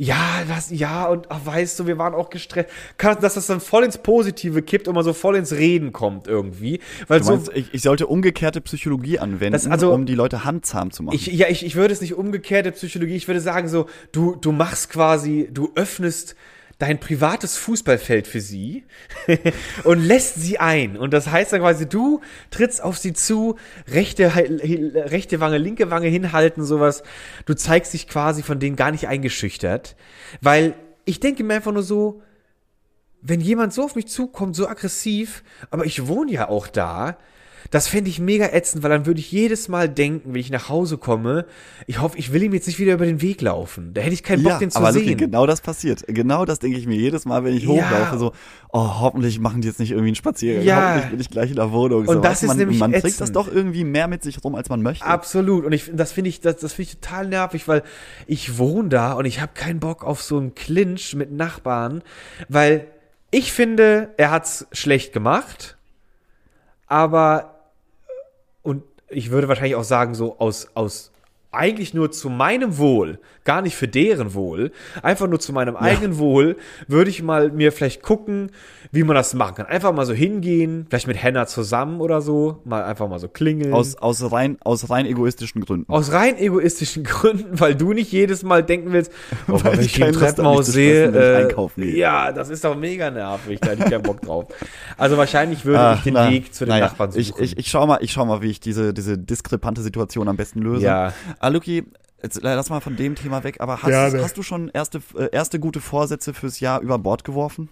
ja, das, ja, und ach, weißt du, wir waren auch gestresst. Kann, dass das dann voll ins Positive kippt und man so voll ins Reden kommt irgendwie. Weil Du so, meinst, ich, ich sollte umgekehrte Psychologie anwenden, also- um die Leute handzahm zu machen. Ich, ja, ich, ich würde es nicht umgekehrte Psychologie, ich würde sagen so, du, du machst quasi, du öffnest dein privates Fußballfeld für sie [LAUGHS] und lässt sie ein. Und das heißt dann quasi, du trittst auf sie zu, rechte, rechte Wange, linke Wange hinhalten, sowas. Du zeigst dich quasi von denen gar nicht eingeschüchtert. Weil ich denke mir einfach nur so, wenn jemand so auf mich zukommt, so aggressiv, aber ich wohne ja auch da, das fände ich mega ätzend, weil dann würde ich jedes Mal denken, wenn ich nach Hause komme, ich hoffe, ich will ihm jetzt nicht wieder über den Weg laufen. Da hätte ich keinen Bock, ja, den zu aber Luki, sehen. genau das passiert. Genau das denke ich mir jedes Mal, wenn ich Ja. hochlaufe, so, oh, hoffentlich machen die jetzt nicht irgendwie einen Spaziergang, Ja. hoffentlich bin ich gleich in der Wohnung. Und so, das ist man, nämlich Man trägt das doch irgendwie mehr mit sich rum, als man möchte. Absolut. Und ich, das finde ich, das, das finde ich total nervig, weil ich wohne da und ich habe keinen Bock auf so einen Clinch mit Nachbarn, weil ich finde, er hat's schlecht gemacht, aber ich würde wahrscheinlich auch sagen, so aus, aus eigentlich nur zu meinem Wohl, gar nicht für deren Wohl, einfach nur zu meinem eigenen Wohl, würde ich mal mir vielleicht gucken, wie man das machen kann. Einfach mal so hingehen, vielleicht mit Henna zusammen oder so, mal einfach mal so klingeln. Aus, aus, rein, aus rein egoistischen Gründen. Aus rein egoistischen [LAUGHS] Gründen, weil du nicht jedes Mal denken willst, oh, Weil wenn ich habe, Treppenhaus sehe, äh, ja, das ist doch mega nervig, da hätte ich keinen Bock drauf. Also wahrscheinlich würde Ach, ich den na, Weg zu den naja, Nachbarn suchen. Ich, ich, ich schau mal, ich schau mal, wie ich diese, diese diskrepante Situation am besten löse. Ja. Ah, Luki, jetzt lass mal von dem Thema weg, aber hast, Gerne. hast du schon erste, äh, erste gute Vorsätze fürs Jahr über Bord geworfen?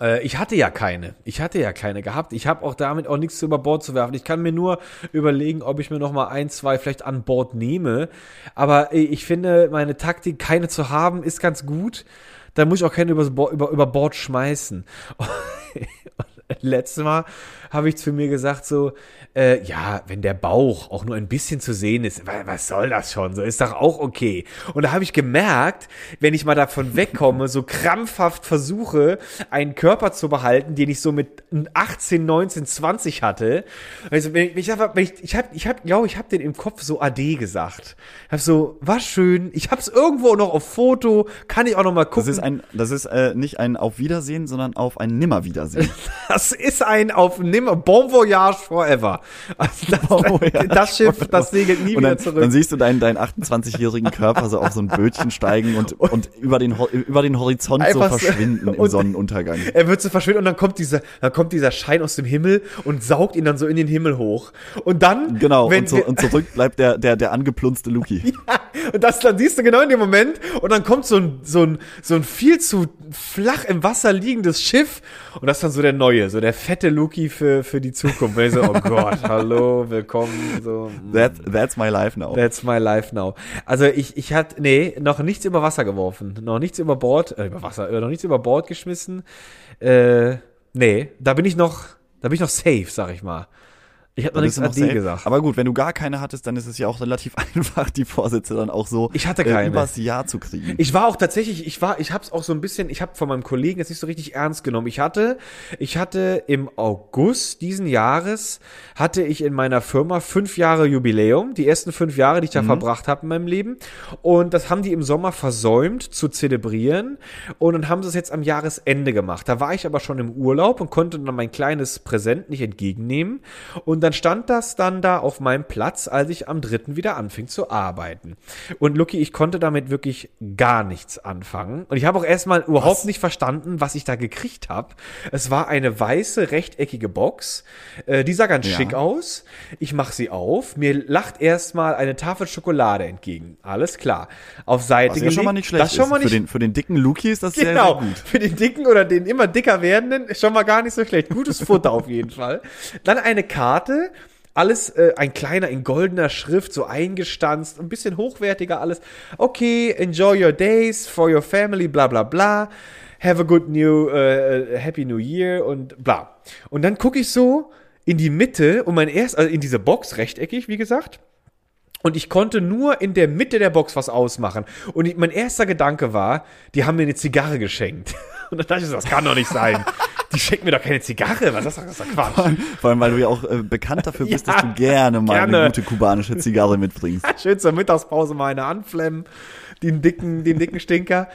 Äh, ich hatte ja keine. Ich hatte ja keine gehabt. Ich habe auch damit auch nichts über Bord zu werfen. Ich kann mir nur überlegen, ob ich mir noch mal ein, zwei vielleicht an Bord nehme. Aber äh, ich finde, meine Taktik, keine zu haben, ist ganz gut. Da muss ich auch keine übers Bo über, über Bord schmeißen. [LAUGHS] Letztes Mal habe ich zu mir gesagt so, äh, ja, wenn der Bauch auch nur ein bisschen zu sehen ist, wa- was soll das schon? So ist doch auch okay. Und da habe ich gemerkt, wenn ich mal davon wegkomme, so krampfhaft versuche, einen Körper zu behalten, den ich so mit 18, 19, 20 hatte. Also wenn ich, ich hab, wenn ich, ich habe, ich hab, glaube ich, habe den im Kopf so AD gesagt. Ich habe so, war schön. Ich habe es irgendwo noch auf Foto, kann ich auch noch mal gucken. Das ist ein, das ist äh, nicht ein Auf Wiedersehen, sondern auf ein Nimmerwiedersehen. [LAUGHS] Das ist ein auf nimmer Bon Voyage Forever. Also das, Bon [LAUGHS] Voyage das Schiff, das segelt nie und dann, wieder zurück. dann siehst du deinen, deinen 28-jährigen Körper so auf so ein Bötchen steigen und, und über, den, über den Horizont so Einfach so- verschwinden im und- Sonnenuntergang. er wird so verschwinden und dann kommt dieser, dann kommt dieser Schein aus dem Himmel und saugt ihn dann so in den Himmel hoch. Und dann, Genau, und, so, und zurück bleibt der, der, der angeplunzte Luki. [LAUGHS] und das, dann siehst du genau in dem Moment und dann kommt so ein, so ein, so ein viel zu flach im Wasser liegendes Schiff und das ist dann so der neue, so der fette Luki für, für die Zukunft. Und ich so, oh [LAUGHS] Gott, hallo, willkommen, so. mm. That, that's my life now. That's my life now. Also ich, ich hatte, nee, noch nichts über Wasser geworfen. Noch nichts über Bord, äh, über Wasser, äh, noch nichts über Bord geschmissen. Äh, nee, da bin ich noch, da bin ich noch safe, sag ich mal. Ich habe noch nichts AD gesagt. Aber gut, wenn du gar keine hattest, dann ist es ja auch relativ [LAUGHS] einfach, die Vorsätze dann auch so Ich hatte äh, keine. übers Jahr zu kriegen. Ich war auch tatsächlich, ich war, ich habe es auch so ein bisschen, ich habe von meinem Kollegen jetzt nicht so richtig ernst genommen. Ich hatte, ich hatte im August diesen Jahres hatte ich in meiner Firma fünf Jahre Jubiläum, die ersten fünf Jahre, die ich da verbracht habe in meinem Leben. Und das haben die im Sommer versäumt zu zelebrieren. Und dann haben sie es jetzt am Jahresende gemacht. Da war ich aber schon im Urlaub und konnte dann mein kleines Präsent nicht entgegennehmen. Und dann stand das dann da auf meinem Platz, als ich am dritten wieder anfing zu arbeiten. Und Lucky, ich konnte damit wirklich gar nichts anfangen. Und ich habe auch erstmal überhaupt nicht verstanden, was ich da gekriegt habe. Es war eine weiße, rechteckige Box. Äh, die sah ganz Ja. schick aus. Ich mache sie auf. Mir lacht erstmal eine Tafel Schokolade entgegen. Alles klar. Auf Seite Was ja schon mal nicht schlecht Das ist schon mal nicht Für den, für den dicken Luki ist das Genau, sehr, sehr gut. für den dicken oder den immer dicker werdenden ist schon mal gar nicht so schlecht. Gutes Futter auf jeden Fall. Dann eine Karte, alles äh, ein kleiner in goldener Schrift, so eingestanzt, ein bisschen hochwertiger alles. Okay, enjoy your days for your family, bla bla bla. Have a good new, äh, happy new year und bla. Und dann gucke ich so in die Mitte und mein erst, also in diese Box, rechteckig, wie gesagt. Und ich konnte nur in der Mitte der Box was ausmachen. Und ich, mein erster Gedanke war, die haben mir eine Zigarre geschenkt. [LAUGHS] Und dann dachte ich so, das kann doch nicht sein. Die schenken mir doch keine Zigarre. Was ist das? Das ist doch Quatsch. Vor allem, weil du ja auch äh, bekannt dafür bist, Ja, dass du [LAUGHS] gerne mal gerne. eine gute kubanische Zigarre mitbringst. [LAUGHS] Schön zur Mittagspause mal eine anflemmen. Den dicken, den dicken Stinker.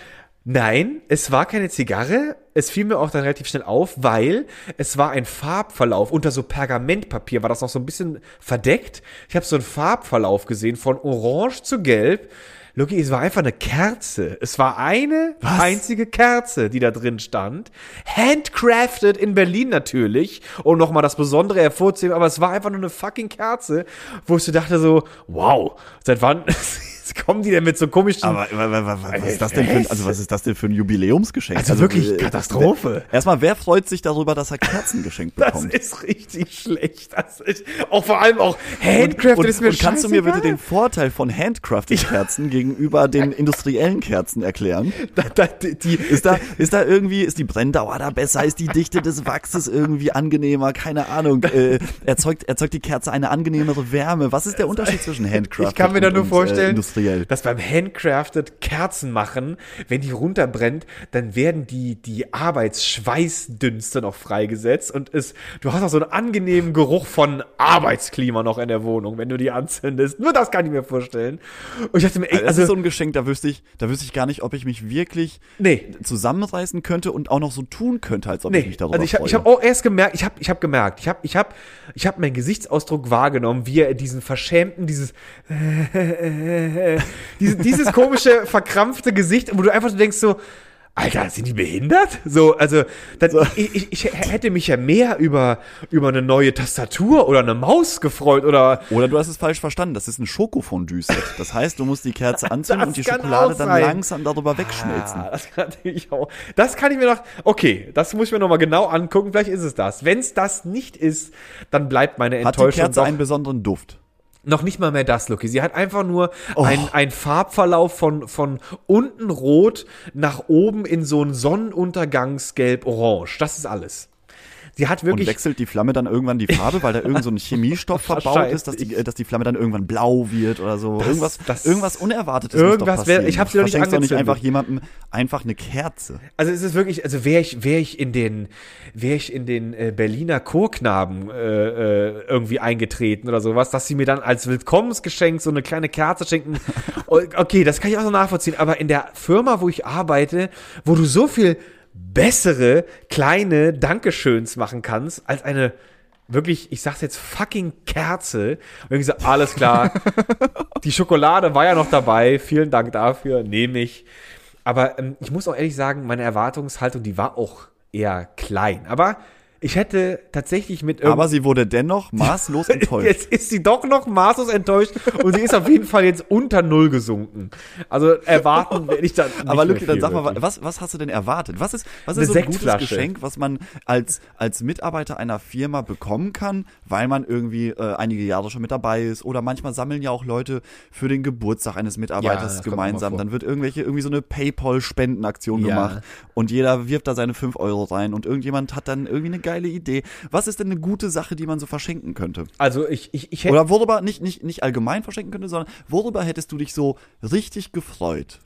Nein, es war keine Zigarre. Es fiel mir auch dann relativ schnell auf, weil es war ein Farbverlauf. Unter so Pergamentpapier war das noch so ein bisschen verdeckt. Ich habe so einen Farbverlauf gesehen von orange zu gelb. Loki, es war einfach eine Kerze. Es war eine einzige Kerze, die da drin stand. Handcrafted in Berlin natürlich, um nochmal das Besondere hervorzuheben, aber es war einfach nur eine fucking Kerze, wo ich so dachte so, wow, seit wann [LAUGHS] kommen die denn mit so komischen... Aber wa- wa- wa- was ist das denn für ein, also was ist das denn für ein Jubiläumsgeschenk? Also wirklich äh, Katastrophe. Erstmal, wer freut sich darüber, dass er Kerzen geschenkt das bekommt? ist richtig schlecht. Das ist, auch vor allem auch Handcrafted und, ist mir und kannst du mir bitte den Vorteil von handcrafted Kerzen gegenüber den [LAUGHS] industriellen Kerzen erklären? Da, da, die, Ist da, ist da irgendwie, ist die Brenndauer da besser? Ist die Dichte des Wachses irgendwie angenehmer? Keine Ahnung. [LAUGHS] Äh, erzeugt, erzeugt die Kerze eine angenehmere Wärme? Was ist der Unterschied zwischen handcrafted Ich kann mir da und, nur und, vorstellen, Äh, industriell? dass beim Handcrafted Kerzen machen, wenn die runterbrennt, dann werden die, die Arbeitsschweißdünste noch freigesetzt und es, du hast auch so einen angenehmen Geruch von Arbeitsklima noch in der Wohnung, wenn du die anzündest. Nur das kann ich mir vorstellen. Und ich dachte mir, ey, Also, das also, ist so ein Geschenk, da wüsste ich, da wüsste ich gar nicht, ob ich mich wirklich nee. zusammenreißen könnte und auch noch so tun könnte, als ob ich Nee, mich darüber also ich habe freue. ich hab auch erst gemerkt, ich habe ich hab gemerkt, ich habe ich hab, ich hab meinen Gesichtsausdruck wahrgenommen, wie er diesen verschämten, dieses [LAUGHS] dieses, dieses komische, verkrampfte Gesicht, wo du einfach so denkst so, Alter, sind die behindert? So, also, das, Ich, ich, ich hätte mich ja mehr über, über eine neue Tastatur oder eine Maus gefreut oder Oder du hast es falsch verstanden, das ist ein Schokofondue-Set. Das heißt, du musst die Kerze [LAUGHS] anzünden und die Schokolade dann langsam darüber wegschmelzen. Ah, das kann natürlich auch. Das kann ich mir noch. Okay, das muss ich mir noch mal genau angucken. Vielleicht ist es das. Wenn es das nicht ist, dann bleibt meine Hat die Enttäuschung Kerze doch einen besonderen Duft? Noch nicht mal mehr das, Lucky. Sie hat einfach nur Oh. ein, ein Farbverlauf von, von unten rot nach oben in so ein Sonnenuntergangsgelb-orange. Das ist alles. Sie hat Und wirklich. wechselt die Flamme dann irgendwann die Farbe, weil da irgend so ein [LAUGHS] Chemiestoff verbaut ist, dass die, äh, dass die Flamme dann irgendwann blau wird oder so. Das- irgendwas, das- irgendwas Unerwartetes muss Irgendwas doch wär- passieren. ich hab sie noch nicht Verschenkst doch nicht angezündet. einfach jemandem einfach eine Kerze. Also es ist wirklich, also wäre ich, wäre ich in den, wäre ich in den äh, Berliner Chorknaben äh, äh, irgendwie eingetreten oder sowas, dass sie mir dann als Willkommensgeschenk so eine kleine Kerze schenken. [LAUGHS] Okay, das kann ich auch so nachvollziehen. Aber in der Firma, wo ich arbeite, wo du so viel bessere kleine Dankeschöns machen kannst als eine wirklich, ich sag's jetzt fucking Kerze. Und ich gesagt, alles klar. [LAUGHS] Die Schokolade war ja noch dabei. Vielen Dank dafür. Nehme ich. Aber ähm, ich muss auch ehrlich sagen, meine Erwartungshaltung, die war auch eher klein. Aber ich hätte tatsächlich mit Aber sie wurde dennoch [LAUGHS] maßlos enttäuscht. Jetzt ist sie doch noch maßlos enttäuscht und sie ist auf jeden Fall jetzt unter Null gesunken. Also erwarten werde ich dann nicht Aber Luki, dann sag mal, wirklich. was, was hast du denn erwartet? Was ist, was Eine ist so ein gutes. Geschenk, was man als, als Mitarbeiter einer Firma bekommen kann, weil man irgendwie äh, einige Jahre schon mit dabei ist? Oder manchmal sammeln ja auch Leute für den Geburtstag eines Ja, Mitarbeiters auch gemeinsam. Dann wird irgendwelche, irgendwie so eine Paypal-Spendenaktion Ja. gemacht und jeder wirft da seine 5 Euro rein und irgendjemand hat dann irgendwie eine geile Idee. Was ist denn eine gute Sache, die man so verschenken könnte? Also ich, ich, ich hätte. Oder worüber, nicht, nicht, nicht allgemein verschenken könnte, sondern worüber hättest du dich so richtig gefreut?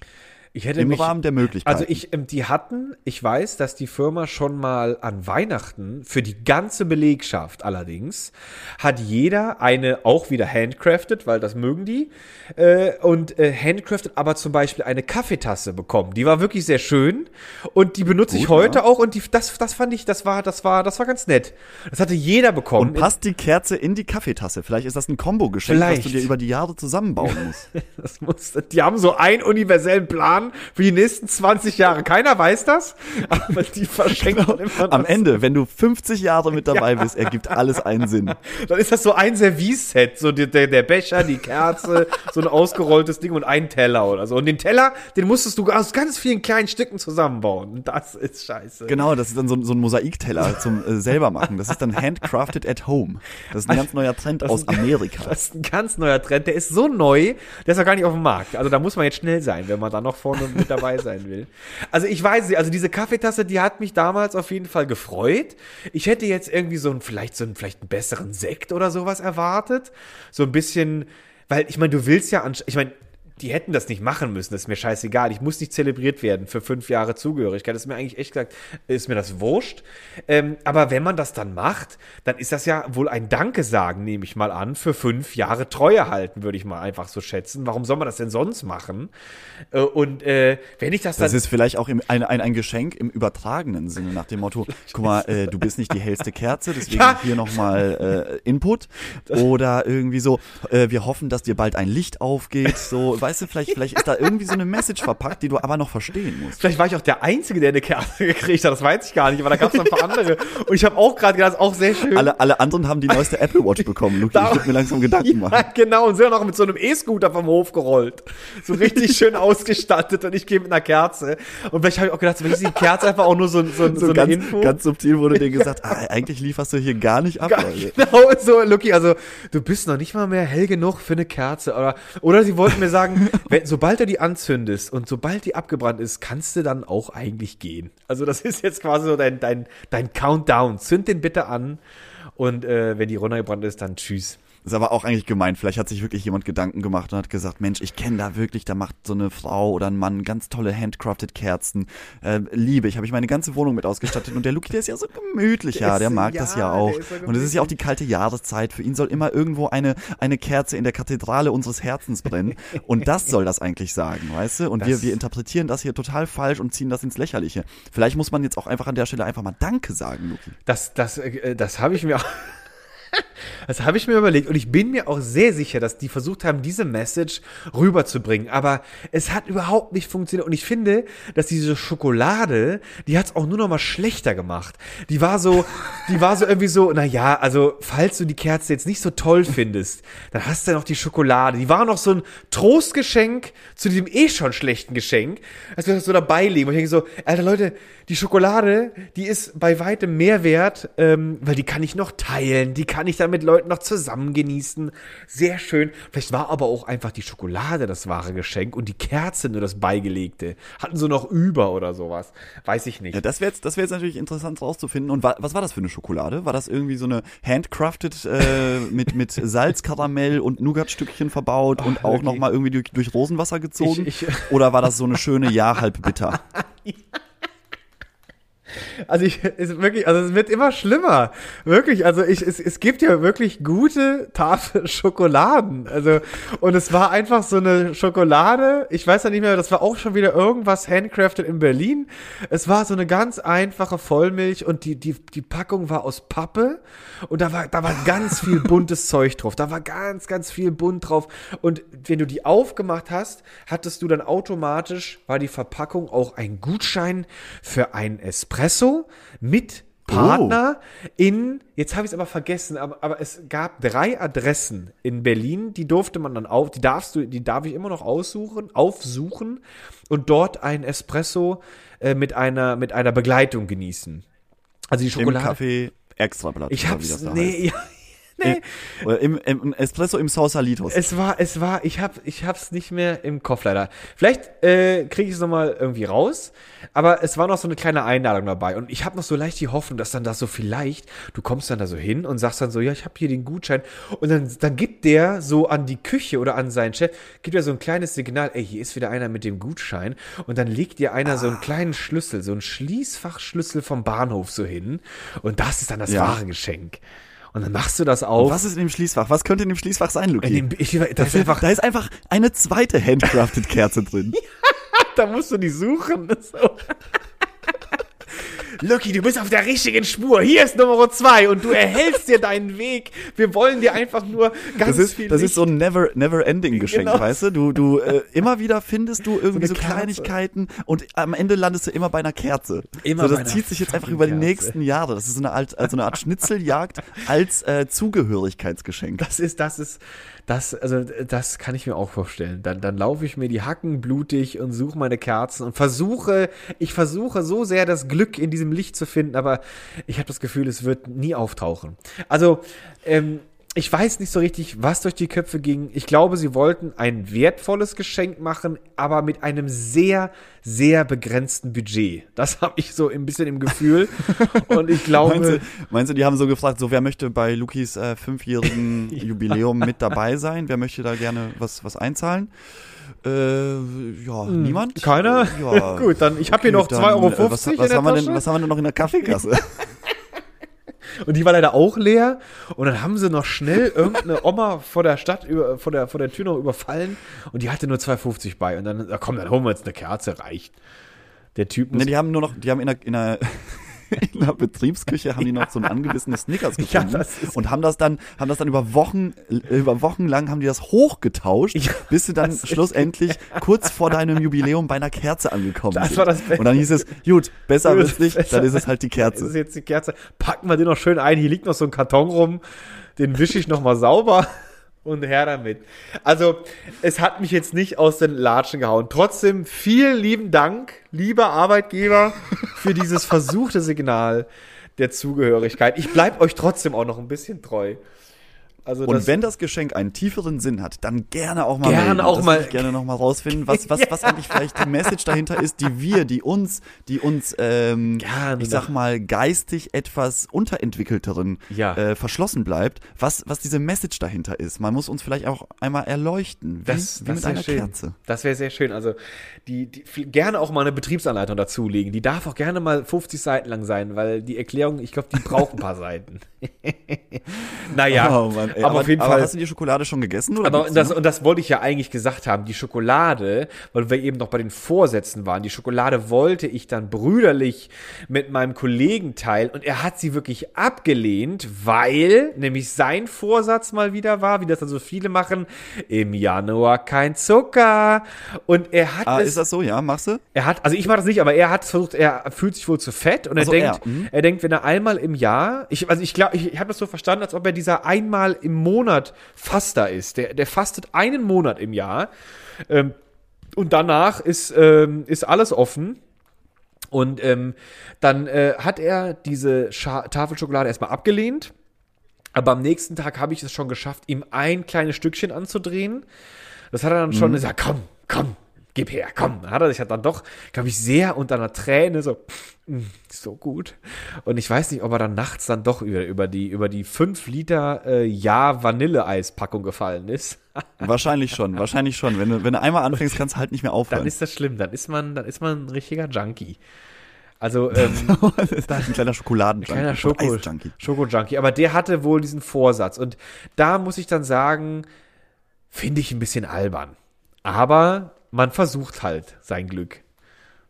Ich hätte Im mich, Rahmen der Möglichkeiten. Also ich, ähm, die hatten, ich weiß, dass die Firma schon mal an Weihnachten für die ganze Belegschaft allerdings hat jeder eine auch wieder handcrafted, weil das mögen die äh, und äh, handcrafted, aber zum Beispiel eine Kaffeetasse bekommen. Die war wirklich sehr schön und die benutze ich Gut, heute ja. auch und die, das, das fand ich, das war, das war, das war ganz nett. Das hatte jeder bekommen. Und passt die Kerze in die Kaffeetasse? Vielleicht ist das ein Kombo-Geschenk, was Vielleicht. du dir über die Jahre zusammenbauen musst. [LAUGHS] Das muss, die haben so einen universellen Plan für die nächsten 20 Jahre. Keiner weiß das, aber [LAUGHS] die verschenken immer Genau. Am das. Ende, wenn du 50 Jahre mit dabei bist, ergibt alles einen Sinn. [LAUGHS] Dann ist das so ein Service-Set, so der, der, Becher, die Kerze, so ein ausgerolltes Ding und ein Teller oder so. Und den Teller, den musstest du aus ganz vielen kleinen Stücken zusammenbauen. Und das ist scheiße. Genau, das ist dann so, so ein Mosaikteller zum äh, selber machen. Das ist dann handcrafted at home. Das ist ein ganz neuer Trend aus ist- Amerika. Das ist ein ganz neuer Trend. Der ist so neu, der ist noch gar nicht auf dem Markt. Also da muss man jetzt schnell sein, wenn man da noch vorne mit dabei sein will. Also ich weiß nicht, also diese Kaffeetasse, die hat mich damals auf jeden Fall gefreut. Ich hätte jetzt irgendwie so ein, vielleicht so einen, vielleicht einen besseren Sekt oder sowas erwartet. So ein bisschen, weil ich meine, du willst ja, ich meine, die hätten das nicht machen müssen, das ist mir scheißegal. Ich muss nicht zelebriert werden für fünf Jahre Zugehörigkeit. Das ist mir eigentlich echt gesagt, ist mir das wurscht. Ähm, aber wenn man das dann macht, dann ist das ja wohl ein Danke sagen, nehme ich mal an, für fünf Jahre Treue halten, würde ich mal einfach so schätzen. Warum soll man das denn sonst machen? Äh, und äh, wenn ich das dann. Das ist vielleicht auch im, ein, ein, ein Geschenk im übertragenen Sinne, nach dem Motto, [LAUGHS] guck mal, äh, du bist nicht die hellste Kerze, deswegen Ja. hier nochmal äh, Input. Oder irgendwie so, äh, wir hoffen, dass dir bald ein Licht aufgeht. So, weißt du, vielleicht, vielleicht ist da irgendwie so eine Message verpackt, die du aber noch verstehen musst. Vielleicht war ich auch der Einzige, der eine Kerze gekriegt hat, das weiß ich gar nicht, aber da gab es ein paar andere. Und ich habe auch gerade gedacht, auch sehr schön. Alle, alle anderen haben die neueste Apple Watch bekommen, Luki. Ich würde mir langsam Gedanken [LAUGHS] Ja, machen. genau, und sind auch mit so einem E-Scooter vom Hof gerollt. So richtig [LAUGHS] schön ausgestattet und ich gehe mit einer Kerze. Und vielleicht habe ich auch gedacht, vielleicht ist die Kerze einfach auch nur so, so, so, So eine ganz, Info. ganz subtil wurde dir gesagt, [LAUGHS] ah, eigentlich lieferst du hier gar nicht ab. Gar- Leute. Genau, so, Lucky, also du bist noch nicht mal mehr hell genug für eine Kerze. Oder, oder sie wollten mir sagen, [LAUGHS] wenn, sobald du die anzündest und sobald die abgebrannt ist, kannst du dann auch eigentlich gehen. Also das [LAUGHS] ist jetzt quasi so dein, dein, dein Countdown. Zünd den bitte an und äh, wenn die runtergebrannt ist, dann tschüss. Das ist aber auch eigentlich gemeint. Vielleicht hat sich wirklich jemand Gedanken gemacht und hat gesagt, Mensch, ich kenne da wirklich, da macht so eine Frau oder ein Mann ganz tolle handcrafted Kerzen. Äh, liebe ich, habe ich meine ganze Wohnung mit ausgestattet. Und der Luki, der ist ja so gemütlich, ja, Der mag ja, das ja auch. so Und es ist ja auch die kalte Jahreszeit. Für ihn soll immer irgendwo eine, eine Kerze in der Kathedrale unseres Herzens brennen. Und das soll das eigentlich sagen, weißt du? Und wir, Das- wir interpretieren das hier total falsch und ziehen das ins Lächerliche. Vielleicht muss man jetzt auch einfach an der Stelle einfach mal Danke sagen, Luki. Das, das, äh, das habe ich mir auch. [LAUGHS] Das habe ich mir überlegt und ich bin mir auch sehr sicher, dass die versucht haben, diese Message rüberzubringen. Aber es hat überhaupt nicht funktioniert. Und ich finde, dass diese Schokolade, die hat es auch nur noch mal schlechter gemacht. Die war so, [LAUGHS] die war so irgendwie so, na ja, also falls du die Kerze jetzt nicht so toll findest, dann hast du noch die Schokolade. Die war noch so ein Trostgeschenk zu diesem eh schon schlechten Geschenk. Als wir das so dabei legen. Und ich denke so, Alter Leute, die Schokolade, die ist bei weitem mehr wert, ähm, weil die kann ich noch teilen, die kann ich dann mit Leuten noch zusammen genießen. Sehr schön. Vielleicht war aber auch einfach die Schokolade das wahre Geschenk und die Kerze nur das Beigelegte. Hatten so noch über oder sowas. Weiß ich nicht. Ja, das wäre jetzt, das wäre jetzt natürlich interessant rauszufinden. Und wa was war das für eine Schokolade? War das irgendwie so eine handcrafted äh, [LAUGHS] mit mit Salz, Karamell und Nougatstückchen verbaut und auch wirklich? noch mal irgendwie durch, durch Rosenwasser gezogen? Ich- ich- Oder war das so eine schöne Ja halb bitter? [LAUGHS] Also ich, es wirklich, also es wird immer schlimmer. Wirklich, also ich, es, es gibt ja wirklich gute Tafel [LAUGHS] Schokoladen. Also, und es war einfach so eine Schokolade, ich weiß ja nicht mehr, das war auch schon wieder irgendwas handcrafted in Berlin. Es war so eine ganz einfache Vollmilch und die, die, die Packung war aus Pappe und da war, da war ganz viel [LAUGHS] buntes Zeug drauf. Da war ganz, ganz viel bunt drauf. Und wenn du die aufgemacht hast, hattest du dann automatisch, war die Verpackung auch ein Gutschein für ein Espresso mit Partner in, jetzt habe ich es aber vergessen, aber, aber es gab drei Adressen in Berlin, die durfte man dann auf, die darfst du, die darf ich immer noch aussuchen, aufsuchen und dort ein Espresso äh, mit einer, mit einer Begleitung genießen. Also die Im Schokolade. Café Extrablatt. Ich hab's, nee, ja, Nee. Oder im, im Espresso im Sausalitos. Es war, es war, ich hab, ich hab's nicht mehr im Kopf leider. Vielleicht äh, kriege ich es nochmal irgendwie raus, aber es war noch so eine kleine Einladung dabei und ich habe noch so leicht die Hoffnung, dass dann da so vielleicht, du kommst dann da so hin und sagst dann so, ja, ich habe hier den Gutschein und dann, dann gibt der so an die Küche oder an seinen Chef, gibt er so ein kleines Signal, ey, hier ist wieder einer mit dem Gutschein und dann legt dir einer so einen kleinen Schlüssel, so einen Schließfachschlüssel vom Bahnhof so hin und das ist dann das Ja. wahre Geschenk. Und dann machst du das Und auf. was ist in dem Schließfach? Was könnte in dem Schließfach sein, Luki? In dem, ich, da, ist einfach, da ist einfach eine zweite handcrafted Kerze drin. [LAUGHS] da musst du die suchen. So. Lucky, du bist auf der richtigen Spur. Hier ist Nummer zwei und du erhältst dir deinen Weg. Wir wollen dir einfach nur ganz Das ist, viel das Licht. ist so ein never, never ending Geschenk, Genau. weißt du? Du, du, äh, immer wieder findest du irgendwie so, Kerze. Kleinigkeiten und am Ende landest du immer bei einer Kerze. Immer so, das zieht sich jetzt einfach über die nächsten Jahre. Das ist so eine, Art, also eine Art Schnitzeljagd als äh, Zugehörigkeitsgeschenk. Das ist, das ist, das, also das kann ich mir auch vorstellen. Dann, dann laufe ich mir die Hacken blutig und suche meine Kerzen und versuche, ich versuche so sehr das Glück in diesem Licht zu finden, aber ich habe das Gefühl, es wird nie auftauchen. Also, ähm, ich weiß nicht so richtig, was durch die Köpfe ging. Ich glaube, sie wollten ein wertvolles Geschenk machen, aber mit einem sehr, sehr begrenzten Budget. Das [LAUGHS] habe ich so ein bisschen im Gefühl. [LAUGHS] Und ich glaube. Meinst du, meinst du, die haben so gefragt, so wer möchte bei Lukis äh, fünfjährigen [LAUGHS] Jubiläum mit dabei sein? Wer möchte da gerne was, was einzahlen? Äh, ja, niemand? Keiner? Ja. Gut, dann ich habe hier Okay, noch dann, 2,50 Euro äh, was, in was, haben denn, was haben wir denn noch in der Kaffeekasse? Und die war leider auch leer. Und dann haben sie noch schnell irgendeine Oma vor der Stadt, über, vor, der, vor der Tür noch überfallen. Und die hatte nur 2,50 bei. Und dann, komm, dann holen wir jetzt eine Kerze, reicht. Der Typ muss Ne, die haben nur noch, die haben in der, in der, in der Betriebsküche haben die noch so ein angebissenes Snickers [LAUGHS] Ja, gefunden ist- und haben das dann, haben das dann über Wochen, über Wochen lang haben die das hochgetauscht, Ja, bis sie dann ist- schlussendlich [LAUGHS] kurz vor deinem Jubiläum bei einer Kerze angekommen Das sind. war das Beste. und dann hieß es, gut, besser wird's nicht, dann ist es halt die [LAUGHS] Das ist Kerze. jetzt die Kerze. Packen wir den noch schön ein. Hier liegt noch so ein Karton rum. Den wische ich noch mal sauber und her damit. Also, es hat mich jetzt nicht aus den Latschen gehauen. Trotzdem vielen lieben Dank, lieber Arbeitgeber, für dieses versuchte Signal der Zugehörigkeit. Ich bleib euch trotzdem auch noch ein bisschen treu. Also Und das- wenn das Geschenk einen tieferen Sinn hat, dann gerne auch mal Gerne auch das mal- gerne noch mal rausfinden, was, was, was eigentlich vielleicht die Message dahinter ist, die wir, die uns, die uns, ähm, Gerne ich sag mal, geistig etwas unterentwickelteren Ja. äh, verschlossen bleibt, was, was diese Message dahinter ist. Man muss uns vielleicht auch einmal erleuchten, wie, Das, wie das mit einer schön. Kerze. Das wäre sehr schön. Also die, die gerne auch mal eine Betriebsanleitung dazulegen. Die darf auch gerne mal 50 Seiten lang sein, weil die Erklärung, ich glaube, die braucht ein paar [LAUGHS] Seiten. [LAUGHS] naja, Oh Mann, ey, aber, auf jeden aber Fall. hast du die Schokolade schon gegessen? Oder Aber das, und das wollte ich ja eigentlich gesagt haben. Die Schokolade, weil wir eben noch bei den Vorsätzen waren, die Schokolade wollte ich dann brüderlich mit meinem Kollegen teilen und er hat sie wirklich abgelehnt, weil nämlich sein Vorsatz mal wieder war, wie das dann so viele machen, im Januar kein Zucker. Und er hat ah, es ist das so? Ja, machst du? er hat, also ich mache das nicht, aber er hat versucht, er fühlt sich wohl zu fett und er so, denkt, er, mhm. er denkt, wenn er einmal im Jahr, ich, also ich glaube, ich, ich habe das so verstanden, als ob er dieser einmal im Monat Faster ist. Der, der fastet einen Monat im Jahr ähm, und danach ist, ähm, ist alles offen. Und ähm, dann äh, hat er diese Scha Tafel Schokolade erstmal abgelehnt. Aber am nächsten Tag habe ich es schon geschafft, ihm ein kleines Stückchen anzudrehen. Das hat er dann schon Mhm. gesagt, komm, komm, gib her, komm. Dann hat er sich halt dann doch, glaube ich, sehr unter einer Träne so, "Mm, so gut. Und ich weiß nicht, ob er dann nachts dann doch über, über die, über die 5 Liter äh, Ja Vanilleeispackung gefallen ist. [LAUGHS] Wahrscheinlich schon, wahrscheinlich schon. Wenn du, wenn du einmal anfängst, kannst du halt nicht mehr aufhören. Dann ist das schlimm, dann ist man, dann ist man ein richtiger Junkie. Also, ähm, [LAUGHS] ein kleiner Schokoladenjunkie. kleiner Schoko. Schoko-Junkie. Aber der hatte wohl diesen Vorsatz. Und da muss ich dann sagen, finde ich ein bisschen albern. Aber man versucht halt sein Glück,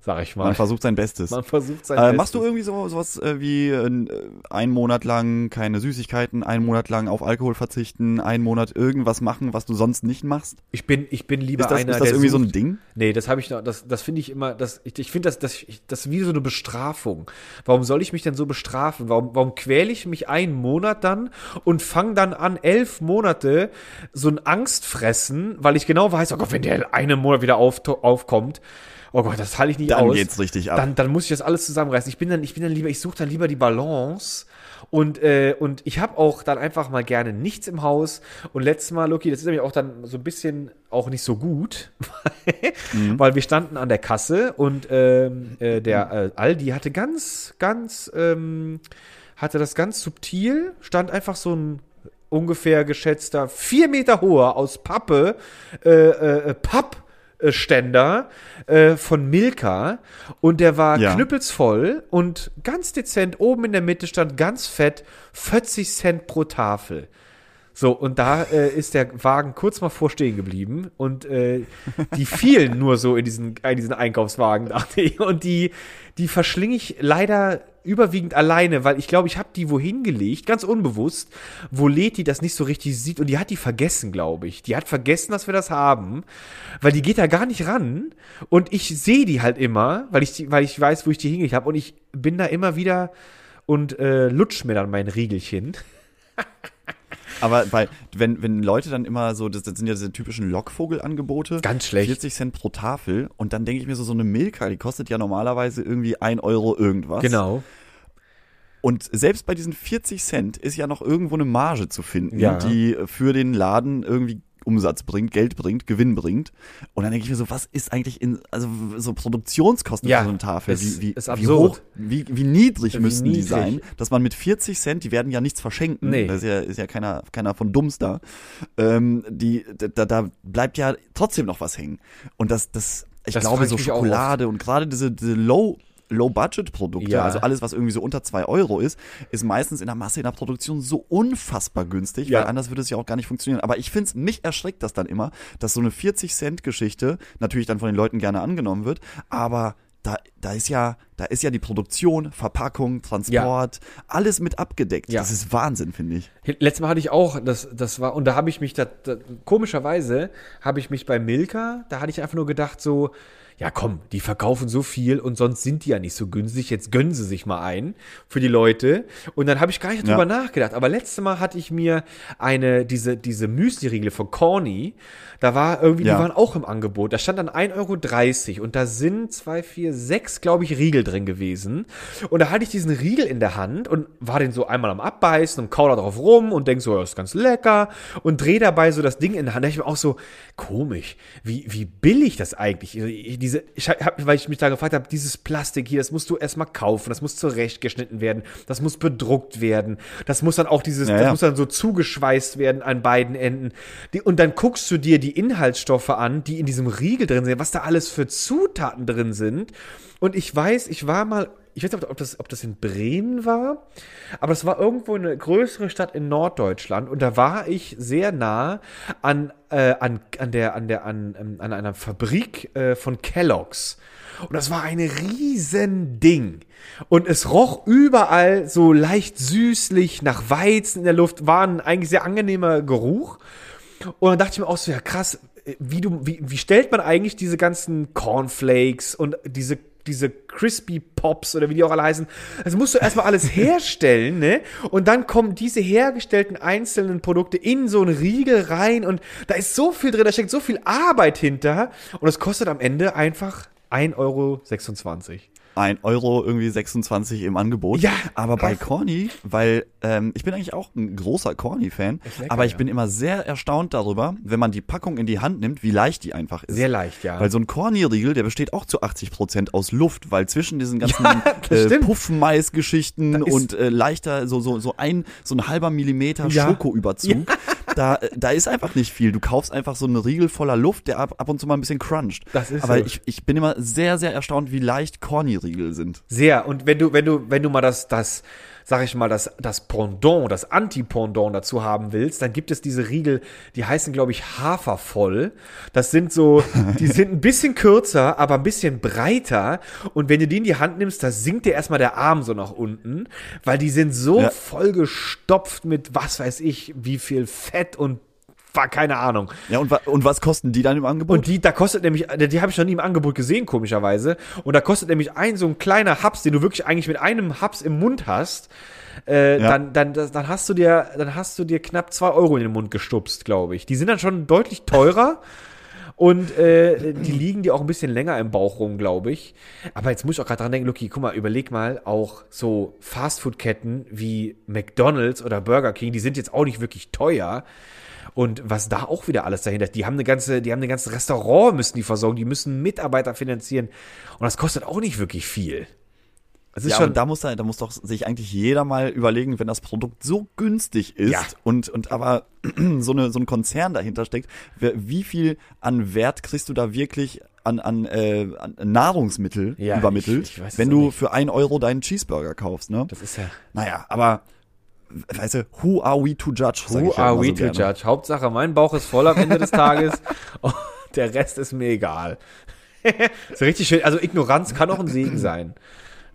sag ich mal. Man versucht sein Bestes. Man versucht sein Äh, Bestes. machst du irgendwie so sowas äh, wie äh, einen Monat lang keine Süßigkeiten, einen Monat lang auf Alkohol verzichten, einen Monat irgendwas machen, was du sonst nicht machst? Ich bin, ich bin lieber Ist das, einer, ist das irgendwie so sucht, ein Ding? Nee, das habe ich noch, das, das finde ich immer, das, ich, ich finde das, das, das ist wie so eine Bestrafung. Warum soll ich mich denn so bestrafen? Warum, warum quäle ich mich einen Monat dann und fange dann an, elf Monate so ein Angstfressen, weil ich genau weiß, oh Gott, wenn der eine Monat wieder auf, aufkommt, oh Gott, das halte ich nicht Dann aus. geht's richtig ab. Dann, dann muss ich das alles zusammenreißen. Ich bin dann, ich bin dann lieber, ich suche dann lieber die Balance Und, äh, und ich habe auch dann einfach mal gerne nichts im Haus. Und letztes Mal, Loki, das ist nämlich auch dann so ein bisschen auch nicht so gut, [LAUGHS] weil wir standen an der Kasse und ähm, äh, der äh, Aldi hatte ganz, ganz, ähm, hatte das ganz subtil, stand einfach so ein ungefähr geschätzter vier Meter hoher aus Pappe, äh, äh, Pappständer äh, von Milka und der war Ja. knüppelsvoll und ganz dezent oben in der Mitte stand ganz fett 40 Cent pro Tafel. So, und da äh, ist der Wagen kurz mal vor stehen geblieben und äh, die fielen nur so in diesen, in diesen Einkaufswagen, dachte [LAUGHS] ich. Und die, die verschlinge ich leider überwiegend alleine, weil ich glaube, ich habe die wohin gelegt, ganz unbewusst, wo Leti das nicht so richtig sieht und die hat die vergessen, glaube ich. Die hat vergessen, dass wir das haben, weil die geht da gar nicht ran und ich sehe die halt immer, weil ich, weil ich weiß, wo ich die hingelegt habe und ich bin da immer wieder und äh, lutsch mir dann mein Riegelchen. [LAUGHS] Aber bei, wenn, wenn Leute dann immer so, das, das sind ja diese typischen Lockvogelangebote. Ganz schlecht. 40 Cent pro Tafel. Und dann denke ich mir so, so eine Milka, die kostet ja normalerweise irgendwie 1 Euro irgendwas. Genau. Und selbst bei diesen 40 Cent ist ja noch irgendwo eine Marge zu finden, Ja. die für den Laden irgendwie Umsatz bringt, Geld bringt, Gewinn bringt. Und dann denke ich mir so, was ist eigentlich in, also so Produktionskosten Ja, für so eine Tafel? ist- wie, wie, ist wie hoch, wie, wie niedrig Wie müssten die niedrig. sein, dass man mit 40 Cent, die werden ja nichts verschenken. Nee. Das ist ja, ist ja keiner, keiner von Dumms da. Ähm, die, da, da bleibt ja trotzdem noch was hängen. Und das, das, ich Das glaube, so Schokolade und gerade diese, diese Low, Low-Budget-Produkte, Ja. also alles, was irgendwie so unter zwei Euro ist, ist meistens in der Masse, in der Produktion so unfassbar günstig, Ja. weil anders würde es ja auch gar nicht funktionieren. Aber ich finde es, mich erschreckt das dann immer, dass so eine 40-Cent-Geschichte natürlich dann von den Leuten gerne angenommen wird, aber da, da ist ja, da ist ja die Produktion, Verpackung, Transport, alles mit abgedeckt. Ja. Das ist Wahnsinn, finde ich. Letztes Mal hatte ich auch, das, das war, und da habe ich mich, da, da, komischerweise habe ich mich bei Milka, da hatte ich einfach nur gedacht, so, ja komm, die verkaufen so viel und sonst sind die ja nicht so günstig, jetzt gönnen sie sich mal ein für die Leute. Und dann habe ich gar nicht Ja. drüber nachgedacht. Aber letztes Mal hatte ich mir eine, diese, diese Müsli-Riegel von Corny, da war irgendwie, Ja. die waren auch im Angebot. Da stand dann 1,30 Euro und da sind zwei, vier, sechs, glaube ich, Riegel drin gewesen. Und da hatte ich diesen Riegel in der Hand und war den so einmal am Abbeißen und kau da drauf rum und denk so, ja, ist ganz lecker und dreh dabei so das Ding in der Hand. Da ich mir auch so, komisch, wie, wie billig das eigentlich ist. Diese, ich hab, weil ich mich da gefragt habe, dieses Plastik hier, das musst du erstmal kaufen, das muss zurechtgeschnitten werden, das muss bedruckt werden, das muss dann auch dieses, Ja, das ja. muss dann so zugeschweißt werden an beiden Enden. Die, und dann guckst du dir die Inhaltsstoffe an, die in diesem Riegel drin sind, was da alles für Zutaten drin sind. Und ich weiß, ich war mal, ich weiß nicht, ob das, ob das in Bremen war, aber es war irgendwo eine größere Stadt in Norddeutschland und da war ich sehr nah an, äh, an, an der, an der, an, ähm, an einer Fabrik äh, von Kellogg's. Und das war ein riesen Ding. Und es roch überall so leicht süßlich nach Weizen in der Luft, war ein eigentlich sehr angenehmer Geruch. Und dann dachte ich mir auch so, ja krass, wie, du, wie, wie stellt man eigentlich diese ganzen Cornflakes und diese, diese Crispy Pops oder wie die auch alle heißen, das musst du erstmal alles [LAUGHS] herstellen, ne? Und dann kommen diese hergestellten einzelnen Produkte in so einen Riegel rein und da ist so viel drin, da steckt so viel Arbeit hinter und es kostet am Ende einfach 1,26 Euro. 1 Euro irgendwie 26 im Angebot. Ja, aber bei. Corny, weil ähm, ich bin eigentlich auch ein großer Corny-Fan, aber ich ja. bin immer sehr erstaunt darüber, wenn man die Packung in die Hand nimmt, wie leicht die einfach ist. Sehr leicht, ja. Weil so ein Corny-Riegel, der besteht auch zu 80 Prozent aus Luft, weil zwischen diesen ganzen [LAUGHS] Ja, äh. Puffmais-Geschichten und äh, leichter, so, so, so ein, so ein halber Millimeter Ja. Schokoüberzug, da, da ist einfach nicht viel. Du kaufst einfach so einen Riegel voller Luft, der ab, ab und zu mal ein bisschen cruncht. Das ist Aber so. ich, ich bin immer sehr, sehr erstaunt, wie leicht Corny-Riegel sind. Sehr. Und wenn du, wenn du, wenn du mal das, das, sag ich mal, das, das Pendant, das Anti-Pendant dazu haben willst, dann gibt es diese Riegel, die heißen, glaube ich, Hafervoll. Das sind so, [LAUGHS] die sind ein bisschen kürzer, aber ein bisschen breiter. Und wenn du die in die Hand nimmst, da sinkt dir erstmal der Arm so nach unten, weil die sind so Ja. vollgestopft mit, was weiß ich, wie viel Fett und war keine Ahnung. Ja, und, und was kosten die dann im Angebot? Und die, da kostet nämlich, die, habe ich noch nie im Angebot gesehen, komischerweise. Und da kostet nämlich ein so ein kleiner Haps, den du wirklich eigentlich mit einem Haps im Mund hast. Äh, Ja. dann, dann, dann hast du dir, dann hast du dir knapp zwei Euro in den Mund gestupst, glaube ich. Die sind dann schon deutlich teurer. Und äh, die liegen dir auch ein bisschen länger im Bauch rum, glaube ich. Aber jetzt muss ich auch gerade dran denken, Lucky, guck mal, überleg mal, auch so Fastfood-Ketten wie McDonalds oder Burger King, die sind jetzt auch nicht wirklich teuer. Und was da auch wieder alles dahinter ist, die haben eine ganze, die haben ein ganzes Restaurant, müssen die versorgen, die müssen Mitarbeiter finanzieren. Und das kostet auch nicht wirklich viel. Das ist ja, schon, da muss, da, da muss doch sich eigentlich jeder mal überlegen, wenn das Produkt so günstig ist Ja. und, und aber [CLEARS THROAT] so, eine, so ein Konzern dahinter steckt, wie viel an Wert kriegst du da wirklich an, an, äh, an Nahrungsmittel Ja, übermittelt, ich- ich es wenn du nicht. für ein Euro deinen Cheeseburger kaufst, ne? Das ist ja. Naja, aber weißt du, who are we to judge? Who ich are we so to gerne. judge? Hauptsache, mein Bauch ist voll am Ende des Tages. [LAUGHS] Und der Rest ist mir egal. [LAUGHS] so richtig schön. Also Ignoranz kann auch ein Segen sein.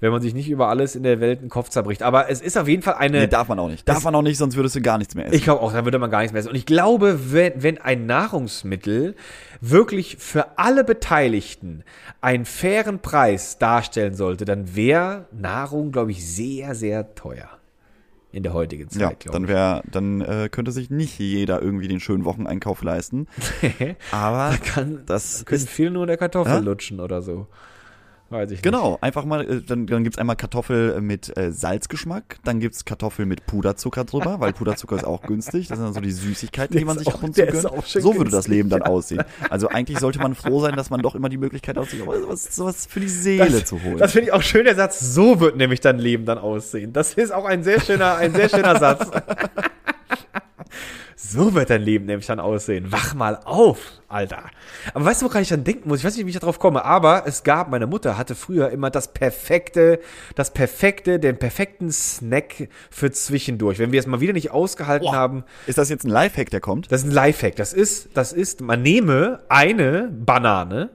Wenn man sich nicht über alles in der Welt den Kopf zerbricht. Aber es ist auf jeden Fall eine. Nee, darf man auch nicht. Darf man auch nicht, sonst würdest du gar nichts mehr essen. Ich glaube auch, da würde man gar nichts mehr essen. Und ich glaube, wenn, wenn ein Nahrungsmittel wirklich für alle Beteiligten einen fairen Preis darstellen sollte, dann wäre Nahrung, glaube ich, sehr, sehr teuer. In der heutigen Zeit, ja, dann wäre, dann äh, könnte sich nicht jeder irgendwie den schönen Wocheneinkauf leisten. [LAUGHS] Aber kann, das können ist viele nur in der Kartoffel Ja? lutschen oder so. Weiß ich Genau, einfach mal, äh, dann, dann gibt's einmal Kartoffel mit äh, Salzgeschmack, dann gibt's Kartoffel mit Puderzucker drüber, weil Puderzucker ist auch günstig. Das sind dann so die Süßigkeiten, Der die man sich auch- ab und zu gönnt. So würde das günstig, Leben dann ja. aussehen. Also eigentlich sollte man froh sein, dass man doch immer die Möglichkeit hat, sich sowas, sowas für die Seele Das, zu holen. das finde ich auch schön, der Satz, so wird nämlich dein Leben dann aussehen. Das ist auch ein sehr schöner, ein sehr schöner Satz. [LAUGHS] So wird dein Leben nämlich dann aussehen. Wach mal auf, Alter. Aber weißt du, woran ich dann denken muss? Ich weiß nicht, wie ich darauf komme, aber es gab, meine Mutter hatte früher immer das perfekte, das perfekte, den perfekten Snack für zwischendurch. Wenn wir es mal wieder nicht ausgehalten Boah. haben, Ist das jetzt ein Lifehack, der kommt? das ist ein Lifehack. Das ist, das ist, man nehme eine Banane,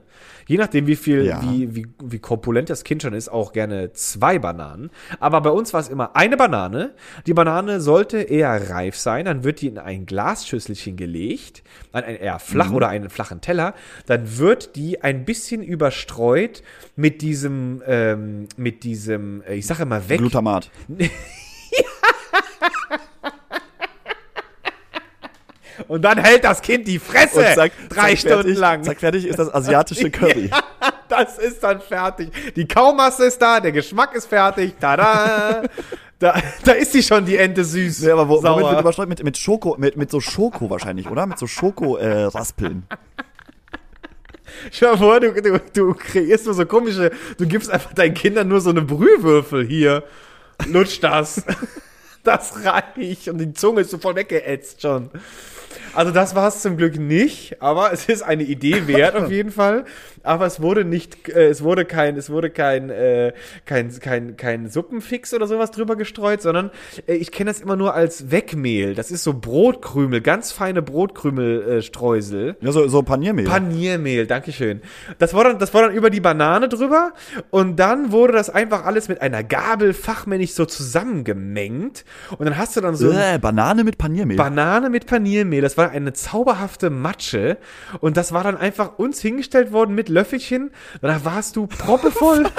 je nachdem wie viel, Ja. wie, wie, wie korpulent das Kind schon ist, auch gerne zwei Bananen. Aber bei uns war es immer eine Banane. Die Banane sollte eher reif sein, dann wird die in ein Glasschüsselchen gelegt, an ein eher flach oder einen flachen Teller. Dann wird die ein bisschen überstreut mit diesem, ähm, mit diesem, äh, ich sage immer weg. Glutamat. [LAUGHS] [LAUGHS] Und dann hält das Kind die Fresse Und zack, drei zack, Stunden fertig, lang. Zack, fertig ist das asiatische [LAUGHS] Curry. Das ist dann fertig. Die Kaumasse ist da, der Geschmack ist fertig. Tada! Da, da ist sie schon, die Ente süß. Ja, aber wo, womit wird überstreut? Mit, mit Schoko, mit, mit so Schoko wahrscheinlich, oder? Mit so Schoko-Raspeln. Stell dir vor, du, du, du kreierst nur so komische, du gibst einfach deinen Kindern nur so eine Brühwürfel hier. Lutsch das. [LAUGHS] Das reicht. Und die Zunge ist so voll weggeätzt schon. Also das war es zum Glück nicht, aber es ist eine Idee wert auf jeden Fall. Aber es wurde nicht, äh, es wurde kein, es wurde kein, äh, kein, kein, kein Suppenfix oder sowas drüber gestreut, sondern äh, ich kenne das immer nur als Wegmehl. Das ist so Brotkrümel, ganz feine Brotkrümelstreusel. Äh. Ja, so, so Paniermehl. Paniermehl, Dankeschön. Das war, dann, das war dann über die Banane drüber und dann wurde das einfach alles mit einer Gabel fachmännisch so zusammengemengt und dann hast du dann so äh, Banane mit Paniermehl. Banane mit Paniermehl. Das war eine zauberhafte Matsche und das war dann einfach uns hingestellt worden mit Löffelchen. Danach warst du proppevoll. [LAUGHS]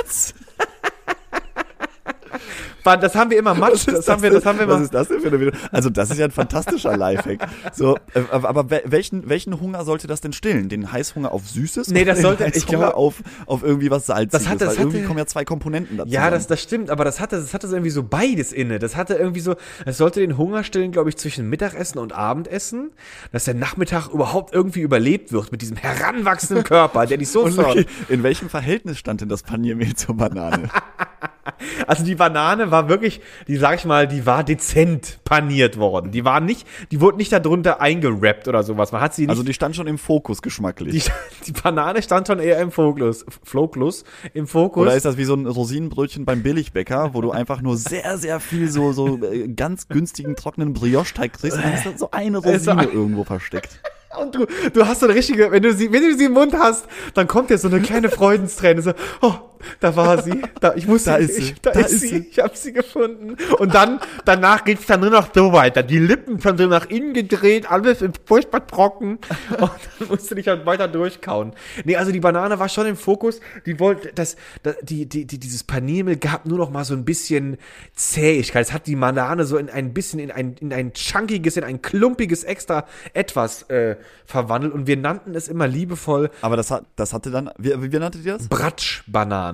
Das haben wir immer Matsch, das, haben wir, das haben wir Was immer. ist das denn für eine Video? Also, das ist ja ein fantastischer Lifehack. So, äh, aber, aber wel- welchen, welchen Hunger sollte das denn stillen? Den Heißhunger auf Süßes? Nee, das sollte- ich glaube- auf, auf irgendwie was Salziges. Das hatte- das weil irgendwie hatte- kommen ja zwei Komponenten dazu. Ja, das, das stimmt, aber das hatte, das hatte so irgendwie so beides inne. Das hatte irgendwie so, es sollte den Hunger stillen, glaube ich, zwischen Mittagessen und Abendessen, dass der Nachmittag überhaupt irgendwie überlebt wird mit diesem heranwachsenden Körper, der dich so [LAUGHS] Und okay, in welchem Verhältnis stand denn das Paniermehl zur Banane? [LAUGHS] [LAUGHS] Also die Banane war wirklich, die sag ich mal, die war dezent paniert worden. Die war nicht, die wurde nicht darunter eingerappt oder sowas. Man hat sie nicht. Also die stand schon im Fokus geschmacklich. die, [LAUGHS] die Banane stand schon eher im Fokus, Fokus, im Fokus. Oder ist das wie so ein Rosinenbrötchen beim Billigbäcker, wo du einfach nur sehr, sehr viel so, so äh, ganz günstigen, trockenen Brioche-Teig kriegst und dann ist da so eine Rosine irgendwo versteckt. [LAUGHS] Und du, du hast so eine richtige, wenn du sie, wenn du sie im Mund hast, dann kommt dir so eine kleine Freudensträne, so, oh, da war sie. Da, ich wusste, Da ist ich, sie. da, Da ist ist sie. sie. Ich habe sie gefunden. Und dann, danach geht's dann nur noch so weiter. Die Lippen schon so nach innen gedreht, alles ist furchtbar trocken. Und dann musste ich halt weiter durchkauen. Nee, also die Banane war schon im Fokus. Die wollte, das, das die, die, die, dieses Paniermehl gab nur noch mal so ein bisschen Zähigkeit. Es hat die Banane so in ein bisschen in ein, in ein chunkiges, in ein klumpiges extra etwas äh, verwandelt. Und wir nannten es immer liebevoll Aber das, hat, das hatte dann, wie, wie nanntet ihr das? Bratschbanane.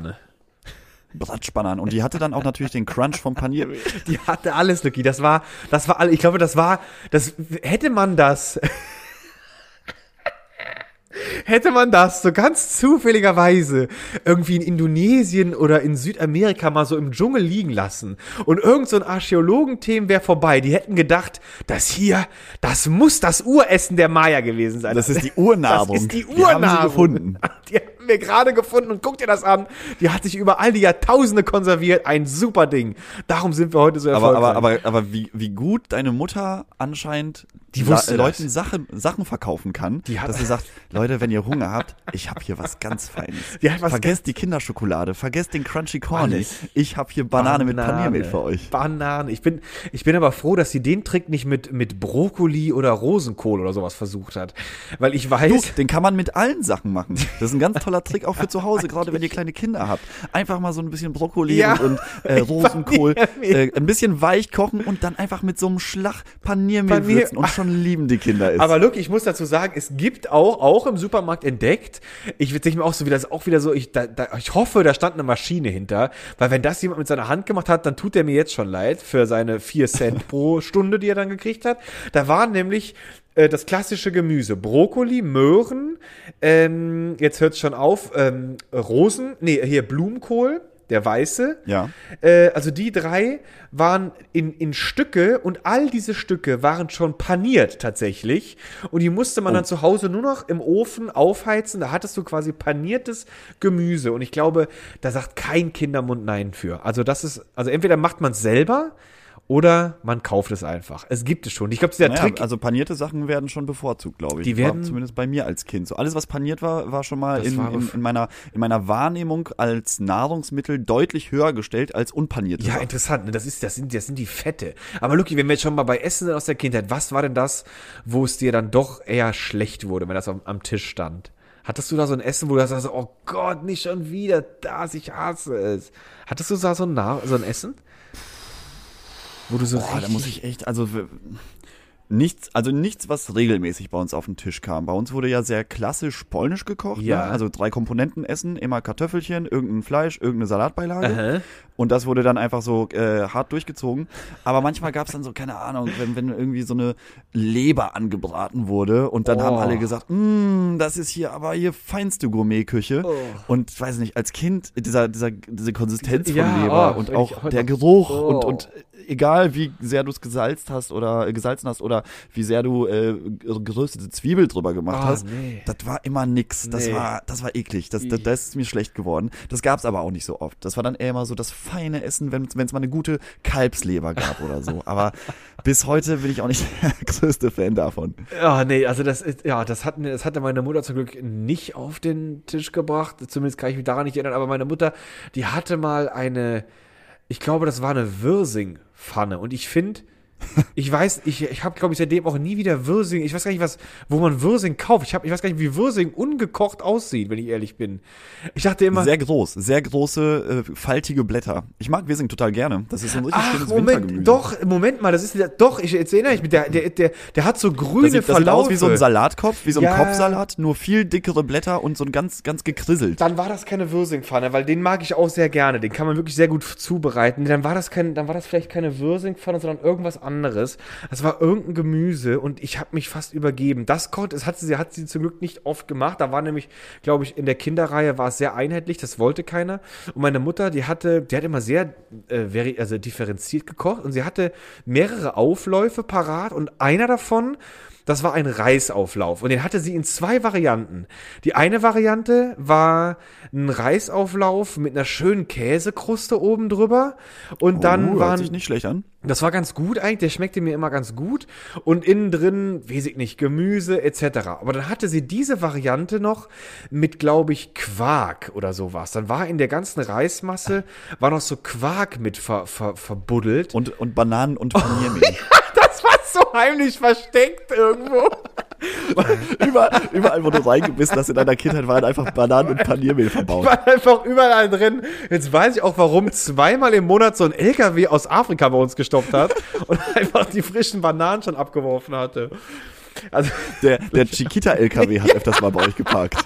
Bratschbananen. Und die hatte dann auch natürlich den Crunch vom Panier. [LAUGHS] Die hatte alles, Lucky. Das war, das war alle. Ich glaube, das war, das hätte man das. [LAUGHS] Hätte man das so ganz zufälligerweise irgendwie in Indonesien oder in Südamerika mal so im Dschungel liegen lassen und irgend so ein Archäologenthemen wäre vorbei, die hätten gedacht, das hier, das muss das Uressen der Maya gewesen sein. Das ist die Urnahrung. Das ist die Wir haben sie Urnahrung. gefunden. Die haben wir gerade gefunden und guck dir das an. Die hat sich über all die Jahrtausende konserviert. Ein super Ding. Darum sind wir heute so Aber, erfolgreich. aber, aber, aber wie, wie gut deine Mutter anscheinend Die La- wusste das. Leuten Sachen, Sachen verkaufen kann, Die hat- dass sie sagt, [LAUGHS] Leute, wenn ihr Hunger habt, ich habe hier was ganz Feines. Die hat was vergesst die Kinderschokolade, vergesst den Crunchy Corny. Alles. Ich habe hier Banane, mit Paniermehl für euch. Banane. Ich bin, ich bin aber froh, dass sie den Trick nicht mit, mit Brokkoli oder Rosenkohl oder sowas versucht hat. Weil ich Du, weiß, den kann man mit allen Sachen machen. Das ist ein ganz toller [LAUGHS] Trick auch für zu Hause, gerade wenn ihr kleine Kinder habt. Einfach mal so ein bisschen Brokkoli Ja. und, und äh, [LAUGHS] Rosenkohl, äh, ein bisschen weich kochen und dann einfach mit so einem Schlag Paniermehl Panier- würzen und schon lieben die Kinder es. Aber look, ich muss dazu sagen, es gibt auch, auch im Supermarkt entdeckt, ich denke mir auch so wieder, das ist auch wieder so, ich, da, da, ich hoffe, da stand eine Maschine hinter, weil wenn das jemand mit seiner Hand gemacht hat, dann tut er mir jetzt schon leid für seine 4 Cent pro Stunde, die er dann gekriegt hat. Da waren nämlich äh, das klassische Gemüse, Brokkoli, Möhren, ähm, jetzt hört's schon auf, ähm, Rosen, nee, hier Blumenkohl, der weiße, Ja. äh, also die drei waren in, in Stücke und all diese Stücke waren schon paniert tatsächlich. Und die musste man dann zu Hause nur noch im Ofen aufheizen. Da hattest du quasi paniertes Gemüse. Und ich glaube, da sagt kein Kindermund Nein für. Also das ist, also entweder macht man es selber oder man kauft es einfach. Es gibt es schon. Ich glaube, dieser Naja, Trick. also panierte Sachen werden schon bevorzugt, glaube ich. Die War werden- zumindest bei mir als Kind. So alles, was paniert war, war schon mal in, war in, in, meiner, in meiner Wahrnehmung als Nahrungsmittel deutlich höher gestellt als unpanierte Ja, Sachen. interessant. ne? Das, ist, das, sind, das sind die Fette. Aber Luki, wenn wir jetzt schon mal bei Essen sind aus der Kindheit, was war denn das, wo es dir dann doch eher schlecht wurde, wenn das am, am Tisch stand? Hattest du da so ein Essen, wo du sagst, oh Gott, nicht schon wieder das, ich hasse es. Hattest du da so ein, Na so ein Essen? Wo du so Boah, da muss ich echt, also nichts, also nichts, was regelmäßig bei uns auf den Tisch kam. Bei uns wurde ja sehr klassisch polnisch gekocht. Ja. Ne? Also drei Komponenten essen, immer Kartoffelchen, irgendein Fleisch, irgendeine Salatbeilage. Und das wurde dann einfach so äh, hart durchgezogen. Aber manchmal gab es dann so, keine Ahnung, wenn, wenn irgendwie so eine Leber angebraten wurde und dann haben Oh. alle gesagt, "Mm, das ist hier aber hier feinste Gourmetküche. Oh. Und ich weiß nicht, als Kind, dieser, dieser, diese Konsistenz von Ja, Leber oh, und auch der Geruch Oh. und, und egal wie sehr du es gesalzt hast oder äh, gesalzen hast oder wie sehr du äh, geröstete Zwiebel drüber gemacht Ah, hast, nee. das war immer nix. Das Nee. war, das war eklig. Das, das, das ist mir schlecht geworden. Das gab's aber auch nicht so oft. Das war dann eher immer so das feine Essen, wenn es mal eine gute Kalbsleber gab oder so. Aber [LAUGHS] bis heute bin ich auch nicht der [LAUGHS] größte Fan davon. Ja, nee, also das ist, ja, das hat, das hatte meine Mutter zum Glück nicht auf den Tisch gebracht. Zumindest kann ich mich daran nicht erinnern. Aber meine Mutter, die hatte mal eine, ich glaube, das war eine Würsing-Pfanne. Und ich finde, ich weiß, ich, ich habe, glaube ich, seitdem auch nie wieder Würsing. Ich weiß gar nicht, was, wo man Würsing kauft. Ich, hab, ich weiß gar nicht, wie Würsing ungekocht aussieht, wenn ich ehrlich bin. Ich dachte immer, Sehr groß, sehr große, äh, faltige Blätter. Ich mag Wirsing total gerne. Das ist ein richtig ach, schönes Moment, Wintergemüse. doch, Moment mal, das ist, doch, ich, jetzt erinnere ich mich, der, der, der, der hat so grüne Das sieht, das sieht aus wie so ein Verlaufe. Salatkopf, wie so ein Ja. Kopfsalat, nur viel dickere Blätter und so ein ganz, ganz gekrisselt. Dann war das keine Würsingpfanne, weil den mag ich auch sehr gerne. Den kann man wirklich sehr gut zubereiten. Dann war das kein, dann war das vielleicht keine Würsingpfanne, sondern irgendwas anderes. Das war irgendein Gemüse und ich habe mich fast übergeben. Das konnte, das hat sie, hat sie zum Glück nicht oft gemacht. Da war nämlich, glaube ich, in der Kinderreihe war es sehr einheitlich. Das wollte keiner. Und meine Mutter, die hatte, die hat immer sehr, äh, also differenziert gekocht und sie hatte mehrere Aufläufe parat und einer davon das war ein Reisauflauf. Und den hatte sie in zwei Varianten. Die eine Variante war ein Reisauflauf mit einer schönen Käsekruste oben drüber. Und dann uh, hört waren sich nicht schlecht an. Das war ganz gut eigentlich, der schmeckte mir immer ganz gut. Und innen drin, weiß ich nicht, Gemüse etc. Aber dann hatte sie diese Variante noch mit, glaube ich, Quark oder sowas. Dann war in der ganzen Reismasse, war noch so Quark mit ver, ver, verbuddelt. Und, und Bananen und Paniermehl. [LAUGHS] das war so heimlich versteckt irgendwo. [LAUGHS] überall, überall, wo du reingebissen hast in deiner Kindheit, waren einfach Bananen und Paniermehl verbaut. war einfach überall drin. Jetzt weiß ich auch, warum zweimal im Monat so ein LKW aus Afrika bei uns gestoppt hat [LAUGHS] und einfach die frischen Bananen schon abgeworfen hatte. Also, Der, der Chiquita-LKW hat [LAUGHS] öfters mal bei euch geparkt.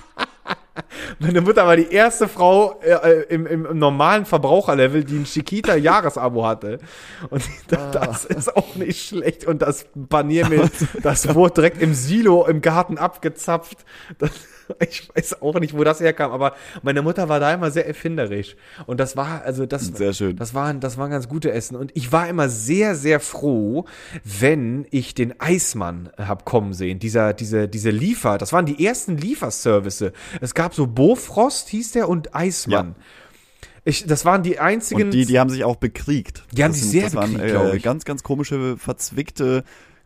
Meine Mutter war die erste Frau äh, im, im, im normalen Verbraucherlevel, die ein Chiquita-Jahresabo [LAUGHS] hatte. Und da, [LAUGHS] das ist auch nicht schlecht. Und das Paniermehl, [LAUGHS] das wurde direkt im Silo im Garten abgezapft. Das, [LAUGHS] ich weiß auch nicht, wo das herkam, aber meine Mutter war da immer sehr erfinderisch. Und das war, also das, Sehr schön. das waren, das waren ganz gute Essen. Und ich war immer sehr, sehr froh, wenn ich den Eismann hab kommen sehen. Dieser, diese, diese Liefer, das waren die ersten Lieferservice. Es gab so Bofrost, hieß der, und Eismann. Ich, das waren die einzigen. Und die, die haben sich auch bekriegt. Die haben das sich sehr das waren, bekriegt, glaub äh, ich. ganz, ganz komische, verzwickte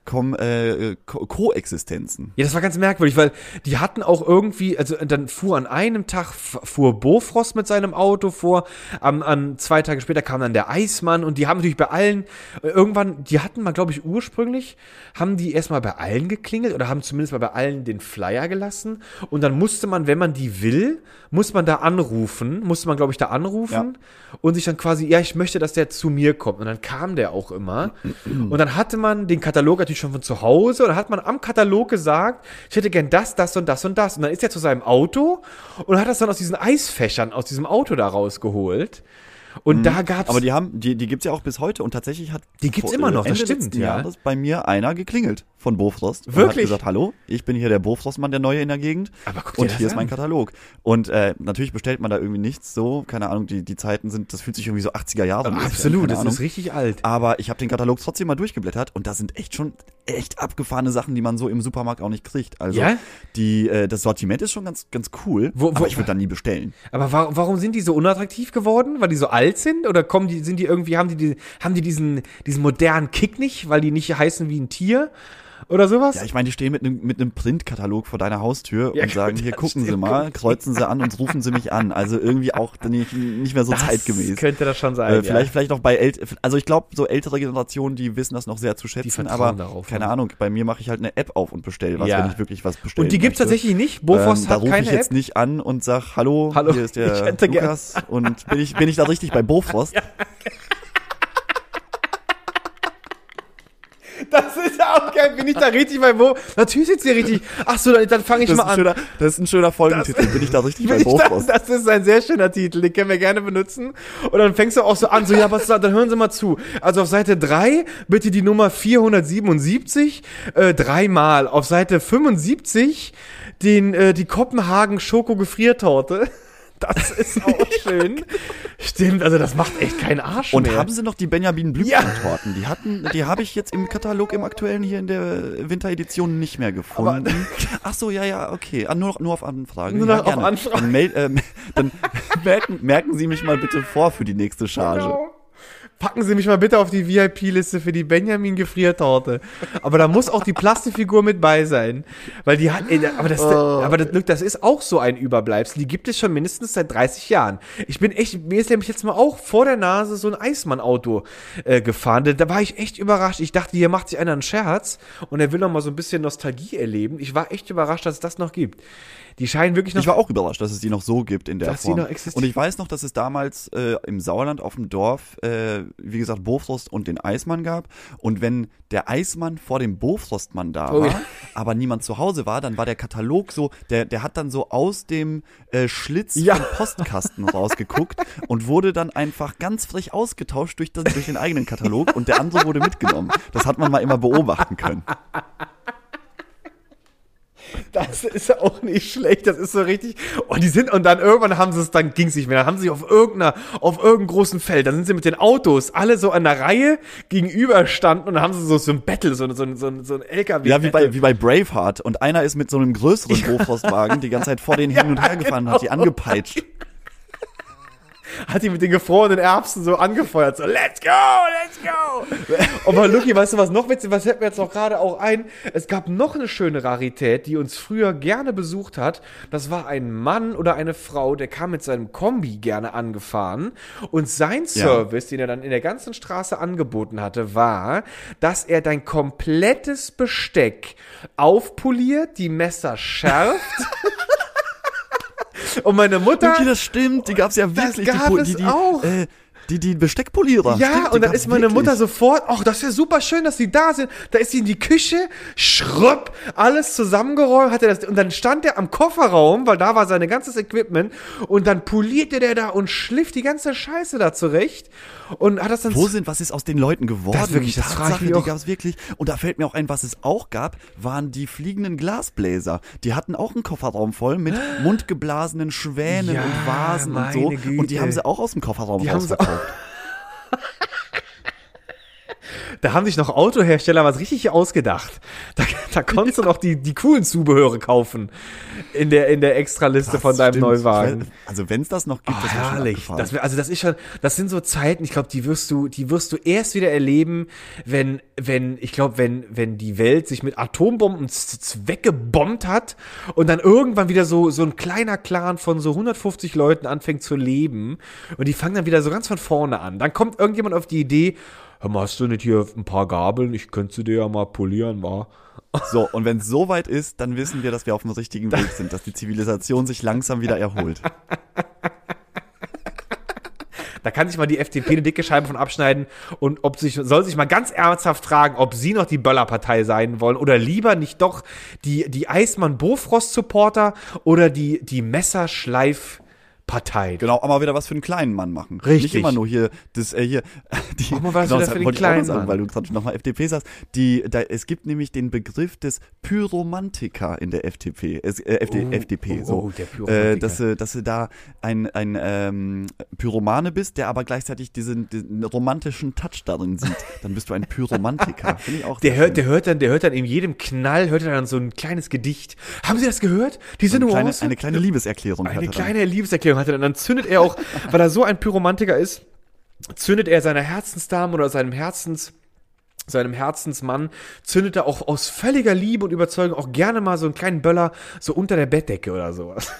Kom äh, Ko Koexistenzen. Ja, das war ganz merkwürdig, weil die hatten auch irgendwie, also dann fuhr an einem Tag, fuhr Bofrost mit seinem Auto vor, am, an zwei Tage später kam dann der Eismann und die haben natürlich bei allen, äh, irgendwann, die hatten mal, glaube ich, ursprünglich, haben die erstmal bei allen geklingelt oder haben zumindest mal bei allen den Flyer gelassen. Und dann musste man, wenn man die will, muss man da anrufen, musste man, glaube ich, da anrufen und sich dann quasi, ja, ich möchte, dass der zu mir kommt. Und dann kam der auch immer. Und dann hatte man den Katalog natürlich schon von zu Hause? Und dann hat man am Katalog gesagt, ich hätte gern das, das und das und das? Und dann ist er zu seinem Auto und hat das dann aus diesen Eisfächern aus diesem Auto da rausgeholt und da gab's Mhm. Aber die haben, die, die gibt's ja auch bis heute und tatsächlich hat Die gibt's vor- immer noch, das Ende stimmt, ja. Jahres bei mir einer geklingelt von Bofrost. Und Wirklich? hat gesagt, hallo, ich bin hier der Bofrostmann, der Neue in der Gegend. Aber guck dir und das hier ist mein an. Katalog. Und äh, natürlich bestellt man da irgendwie nichts so, keine Ahnung, die, die Zeiten sind, das fühlt sich irgendwie so 80er Jahre an. absolut, das ist richtig alt. Aber ich habe den Katalog trotzdem mal durchgeblättert und da sind echt schon echt abgefahrene Sachen, die man so im Supermarkt auch nicht kriegt. Also Ja? die, äh, das Sortiment ist schon ganz, ganz cool, Wo- wo- aber ich würde da nie bestellen. Aber wa warum sind die so unattraktiv geworden? Weil die so alt sind? Oder kommen die, sind die irgendwie, haben die, die haben die diesen, diesen modernen Kick nicht, weil die nicht heißen wie ein Tier? Oder sowas? Ja, ich meine, die stehen mit einem mit einem Printkatalog vor deiner Haustür Ja, und sagen, hier das gucken Sie mal, kreuzen Sie an und rufen Sie mich an. Also irgendwie auch nicht, nicht mehr so zeitgemäß. könnte das schon sein. Äh, vielleicht, vielleicht auch bei ält also ich glaube, so ältere Generationen, die wissen das noch sehr zu schätzen, aber darauf, keine ne? Ahnung, bei mir mache ich halt eine App auf und bestelle was, Ja. wenn ich wirklich was bestelle. Und die gibt's tatsächlich nicht? Bofrost ähm, da hat rufe keine ich jetzt App? nicht an und sag, hallo, Hallo, hier ist [LAUGHS] ich der Lukas und bin ich, bin ich da richtig bei Bofrost? [LAUGHS] Das ist ja auch geil. Bin ich da richtig bei Bo? Natürlich sitzt ihr richtig. Ach so, dann, dann fange ich Das ist, mal ein an. schöner, das ist ein schöner Folgentitel. bin ich da richtig bei da, Bofrost? das ist ein sehr schöner Titel, den können wir gerne benutzen. Und dann fängst du auch so an, so, ja, was, dann hören Sie mal zu. Also auf Seite 3 bitte die Nummer 477 äh, dreimal. Auf Seite 75 den, äh, die Kopenhagen Schoko-Gefriertorte. Das ist auch [LAUGHS] schön. Stimmt, also das macht echt keinen Arsch Und mehr. haben sie noch die Benjamin Blümchen-Torten? Die hatten, die habe ich jetzt im Katalog im aktuellen hier in der Winteredition nicht mehr gefunden. Ach so, ja, ja, okay. Ah, nur, nur auf Anfrage. Nur ja, noch auf gerne. Anfrage. Dann, mel- ähm, [LAUGHS] dann merken, merken Sie mich mal bitte vor für die nächste Charge. Genau. Packen Sie mich mal bitte auf die VIP-Liste für die Benjamin Gefriertorte. Aber da muss auch die Plastikfigur mit bei sein. Weil die hat, ey, aber das, aber das, das ist auch so ein Überbleibsel. Die gibt es schon mindestens seit 30 Jahren. Ich bin echt, mir ist nämlich jetzt mal auch vor der Nase so ein Eismann-Auto äh, gefahren. Da, da war ich echt überrascht. Ich dachte, hier macht sich einer einen Scherz und er will noch mal so ein bisschen Nostalgie erleben. Ich war echt überrascht, dass es das noch gibt. Die scheinen wirklich noch Ich war auch überrascht, dass es die noch so gibt in der Dass die Form. noch existieren. und ich weiß noch, dass es damals äh, im Sauerland auf dem Dorf, äh, wie gesagt, Bofrost und den Eismann gab. Und wenn der Eismann vor dem Bofrostmann da Oh war, ja. aber niemand zu Hause war, dann war der Katalog so, der, der hat dann so aus dem äh, Schlitz Ja. vom Postkasten rausgeguckt [LAUGHS] und wurde dann einfach ganz frech ausgetauscht durch, den- durch den eigenen Katalog und der andere wurde mitgenommen. Das hat man mal immer beobachten können. [LAUGHS] Das ist auch nicht schlecht. Das ist so richtig. Und die sind, und dann irgendwann haben sie es, dann ging es nicht mehr. Dann haben sie sich auf irgendeiner, auf irgendeinem großen Feld, dann sind sie mit den Autos alle so an der Reihe gegenüberstanden und dann haben sie so, so ein Battle, so, so, so, so ein LKW. Ja, wie bei, wie bei Braveheart. Und einer ist mit so einem größeren [LAUGHS] Bofrostwagen die ganze Zeit vor denen hin und her gefahren und hat die angepeitscht. [LAUGHS] hat die mit den gefrorenen Erbsen so angefeuert, so let's go, let's go. Aber Lucky, weißt du was noch witzig, was fällt mir jetzt noch gerade auch ein? Es gab noch eine schöne Rarität, die uns früher gerne besucht hat. Das war ein Mann oder eine Frau, der kam mit seinem Kombi gerne angefahren und sein Ja. Service, den er dann in der ganzen Straße angeboten hatte, war, dass er dein komplettes Besteck aufpoliert, die Messer schärft. [LAUGHS] Und meine Mutter. Okay, das stimmt, die gab's ja wirklich. gab die, die, die, auch. Äh, die, die Besteckpolierer. Ja, Stimmt, und dann ist meine wirklich. Mutter sofort, ach, das ist ja super schön, dass die da sind. Da ist sie in die Küche, schrupp, alles zusammengeräumt, hat er das, und dann stand er am Kofferraum, weil da war sein ganzes Equipment, und dann polierte der da und schliff die ganze Scheiße da zurecht, und hat das dann Wo sind, was ist aus den Leuten geworden? Das wirklich, das Tatsache, die auch. gab's wirklich. Und da fällt mir auch ein, was es auch gab, waren die fliegenden Glasbläser. Die hatten auch einen Kofferraum voll mit mundgeblasenen Schwänen Ja, und Vasen und so. Güte. Und die haben sie auch aus dem Kofferraum Die rausverkauft gehabt. [LAUGHS] Da haben sich noch Autohersteller was richtig ausgedacht. Da, da konntest du noch die, die coolen Zubehöre kaufen in der, in der Extraliste Das von deinem stimmt. Neuwagen. Also wenn es das noch gibt, Oh, das herrlich. Das, also das ist schon, das sind so Zeiten, ich glaube, die wirst du, die wirst du erst wieder erleben, wenn, wenn, ich glaube, wenn, wenn die Welt sich mit Atombomben weggebombt hat und dann irgendwann wieder so, so ein kleiner Clan von so 150 Leuten anfängt zu leben und die fangen dann wieder so ganz von vorne an. Dann kommt irgendjemand auf die Idee, hör mal, hast du nicht hier ein paar Gabeln? Ich könnte sie dir ja mal polieren, war. So, und wenn es so weit ist, dann wissen wir, dass wir auf dem richtigen Weg sind, dass die Zivilisation sich langsam wieder erholt. Da kann sich mal die FDP eine dicke Scheibe von abschneiden und ob sich, soll sich mal ganz ernsthaft fragen, ob sie noch die Böllerpartei sein wollen oder lieber nicht doch die, die Eismann-Bofrost-Supporter oder die, die Messerschleif-Partei. Genau, aber wieder was für einen kleinen Mann machen. Richtig. Nicht immer nur hier, das, äh, hier, [LAUGHS] die, Auch mal was genau, das für den kleinen sagen, Mann. weil du gerade nochmal FDP sagst. Die, da, es gibt nämlich den Begriff des Pyromantiker in der FDP, äh, FD, Oh, FDP, oh, so. oh, der Pyromantiker. äh, dass, du- dass du da ein, ein ähm, Pyromane bist, der aber gleichzeitig diesen, diesen romantischen Touch darin sieht. Dann bist du ein Pyromantiker. [LAUGHS] Finde ich auch Der hört, der schön. hört dann, der hört dann in jedem Knall, hört er dann so ein kleines Gedicht. Haben Sie das gehört? Diese eine, kleine, Nuance? eine kleine Liebeserklärung Eine kleine Liebeserklärung hatte. Und dann zündet er auch, [LAUGHS] weil er so ein Pyromantiker ist, zündet er seiner Herzensdame oder seinem Herzens seinem Herzensmann zündet er auch aus völliger Liebe und Überzeugung auch gerne mal so einen kleinen Böller so unter der Bettdecke oder sowas.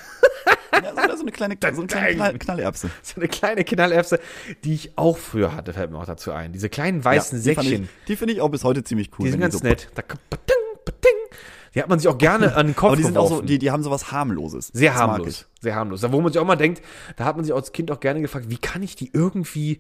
Ja, so, eine kleine, so eine kleine [LAUGHS] Knall, Knallerbse. So eine kleine Knallerbse, die ich auch früher hatte, fällt mir auch dazu ein. Diese kleinen weißen Ja, die Säckchen, Ich, die finde ich auch bis heute ziemlich cool. die sind ganz so- nett. Da. Die hat man sich auch gerne an den Kopf Aber die sind auch so, geworfen. die, die haben sowas harmloses. Sehr Das harmlos. Sehr harmlos. Da wo man sich auch mal denkt, da hat man sich als Kind auch gerne gefragt, wie kann ich die irgendwie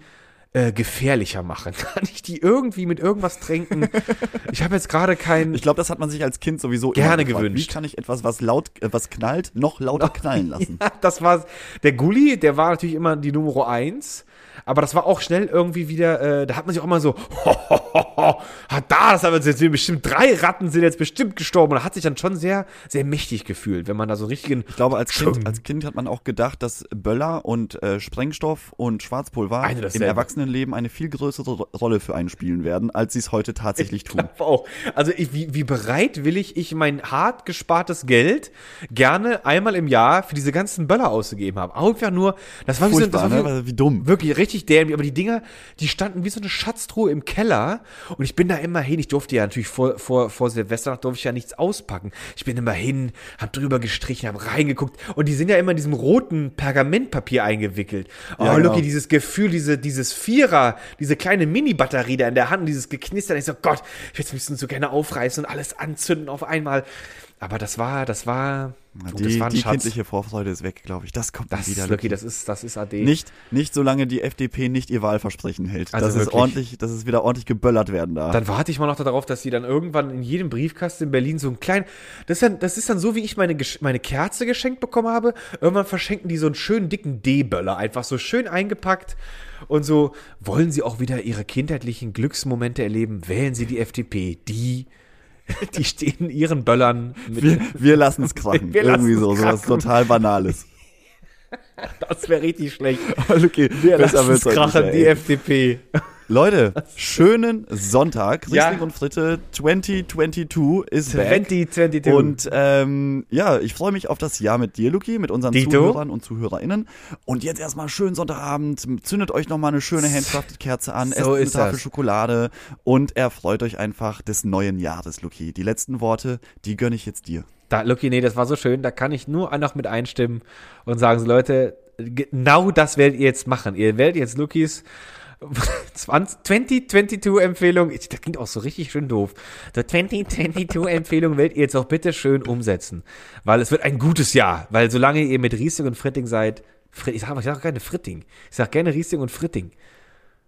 äh, gefährlicher machen? [LAUGHS] Kann ich die irgendwie mit irgendwas tränken? [LAUGHS] ich habe jetzt gerade keinen. Ich glaube, das hat man sich als Kind sowieso Gerne gefragt. gewünscht. Wie kann ich etwas, was laut, äh, was knallt, noch lauter knallen [LAUGHS] lassen? Ja, das war der Gulli, der war natürlich immer die Nummer eins. Aber das war auch schnell irgendwie wieder, äh, da hat man sich auch immer so, ho, ho, ho, ho, hat da, das haben jetzt bestimmt drei Ratten sind jetzt bestimmt gestorben. Und hat sich dann schon sehr, sehr mächtig gefühlt, wenn man da so einen richtigen. Ich glaube, als kind, als kind hat man auch gedacht, dass Böller und äh, Sprengstoff und Schwarzpulver Eine im. Erwachsenenleben eine viel größere Ro- Rolle für einen spielen werden, als sie es heute tatsächlich tun. glaube auch. Also ich, wie, wie bereitwillig ich mein hart gespartes Geld gerne einmal im Jahr für diese ganzen Böller ausgegeben habe. Auch einfach nur, das war wie so, das Furchtbar, war ne? Wie dumm. Wirklich richtig dämlich, aber die Dinger, die standen wie so eine Schatztruhe im Keller und ich bin da immer hin, ich durfte ja natürlich vor, vor, vor Silvesternacht durfte ich ja nichts auspacken. Ich bin immer hin, hab drüber gestrichen, hab reingeguckt und die sind ja immer in diesem roten Pergamentpapier eingewickelt. Oh, Ja, genau. Lucky, dieses Gefühl, diese, dieses Vierer, diese kleine Mini-Batterie da in der Hand, dieses Geknistern, ich so, Gott, ich würde es so gerne aufreißen und alles anzünden auf einmal. Aber das war, das war, gut, die das war ein die Schatz. kindliche Vorfreude ist weg, glaube ich. Das kommt Das wieder. ist Lucky, das ist, das ist AD. Nicht, nicht solange die FDP nicht ihr Wahlversprechen hält. Also das ist wirklich. ordentlich, dass es wieder ordentlich geböllert werden darf. Dann warte ich mal noch darauf, dass sie dann irgendwann in jedem Briefkasten in Berlin so ein klein, das ist dann, das ist dann so, wie ich meine, meine Kerze geschenkt bekommen habe. Irgendwann verschenken die so einen schönen dicken D-Böller, einfach so schön eingepackt und so. Wollen Sie auch wieder Ihre kindheitlichen Glücksmomente erleben? Wählen Sie die FDP, die [LAUGHS] Die stehen ihren Böllern mit. Wir, wir lassen es krachen. [LAUGHS] Wir Irgendwie so, sowas krachen. total Banales. das wäre richtig schlecht. [LAUGHS] Okay, Wir lassen es krachen, die. FDP. Leute, schönen Sonntag. Ja. Riesling und Fritte 2022 ist back. 2022. Und ähm, ja, ich freue mich auf das Jahr mit dir, Luki, mit unseren Dito. Zuhörern und ZuhörerInnen. Und jetzt erstmal schönen Sonntagabend. Zündet euch nochmal eine schöne Handcrafted-Kerze an, So esst eine Tafel das. Schokolade und erfreut euch einfach des neuen Jahres, Luki. Die letzten Worte, die gönne ich jetzt dir. Da, Lucky, nee, das war so schön. Da kann ich nur noch mit einstimmen und sagen, so, Leute, genau das werdet ihr jetzt machen. Ihr werdet jetzt Lukis [LAUGHS] 2022-Empfehlung, das klingt auch so richtig schön doof. Die 2022-Empfehlung werdet ihr jetzt auch bitte schön umsetzen. Weil es wird ein gutes Jahr. Weil solange ihr mit Riesling und Fritting seid, Fri- ich sage ich sag gerne Fritting. Ich sage gerne Riesling und Fritting.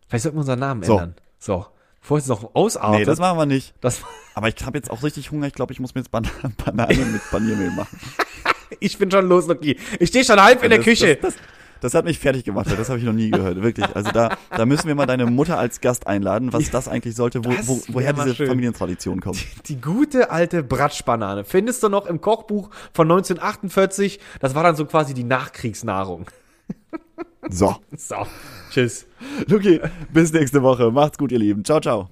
Vielleicht sollten wir unseren Namen So. ändern. So. Bevor es noch ausartet. Nee, das machen wir nicht. das, Aber ich habe jetzt auch richtig Hunger. Ich glaube, ich muss mir jetzt Ban [LAUGHS] Bananen mit Paniermehl machen. [LAUGHS] ich bin schon los, Lucky. Ich stehe schon halb in der Das- Küche. Das, das, hat mich fertig gemacht, das habe ich noch nie gehört, wirklich. Also da, da müssen wir mal deine Mutter als Gast einladen, was das eigentlich sollte, wo, wo, woher diese schön. Familientradition kommt. Die gute alte Bratschbanane findest du noch im Kochbuch von 1948. Das war dann so quasi die Nachkriegsnahrung. So. So, tschüss. Luki, bis nächste Woche. Macht's gut, ihr Lieben. Ciao, ciao.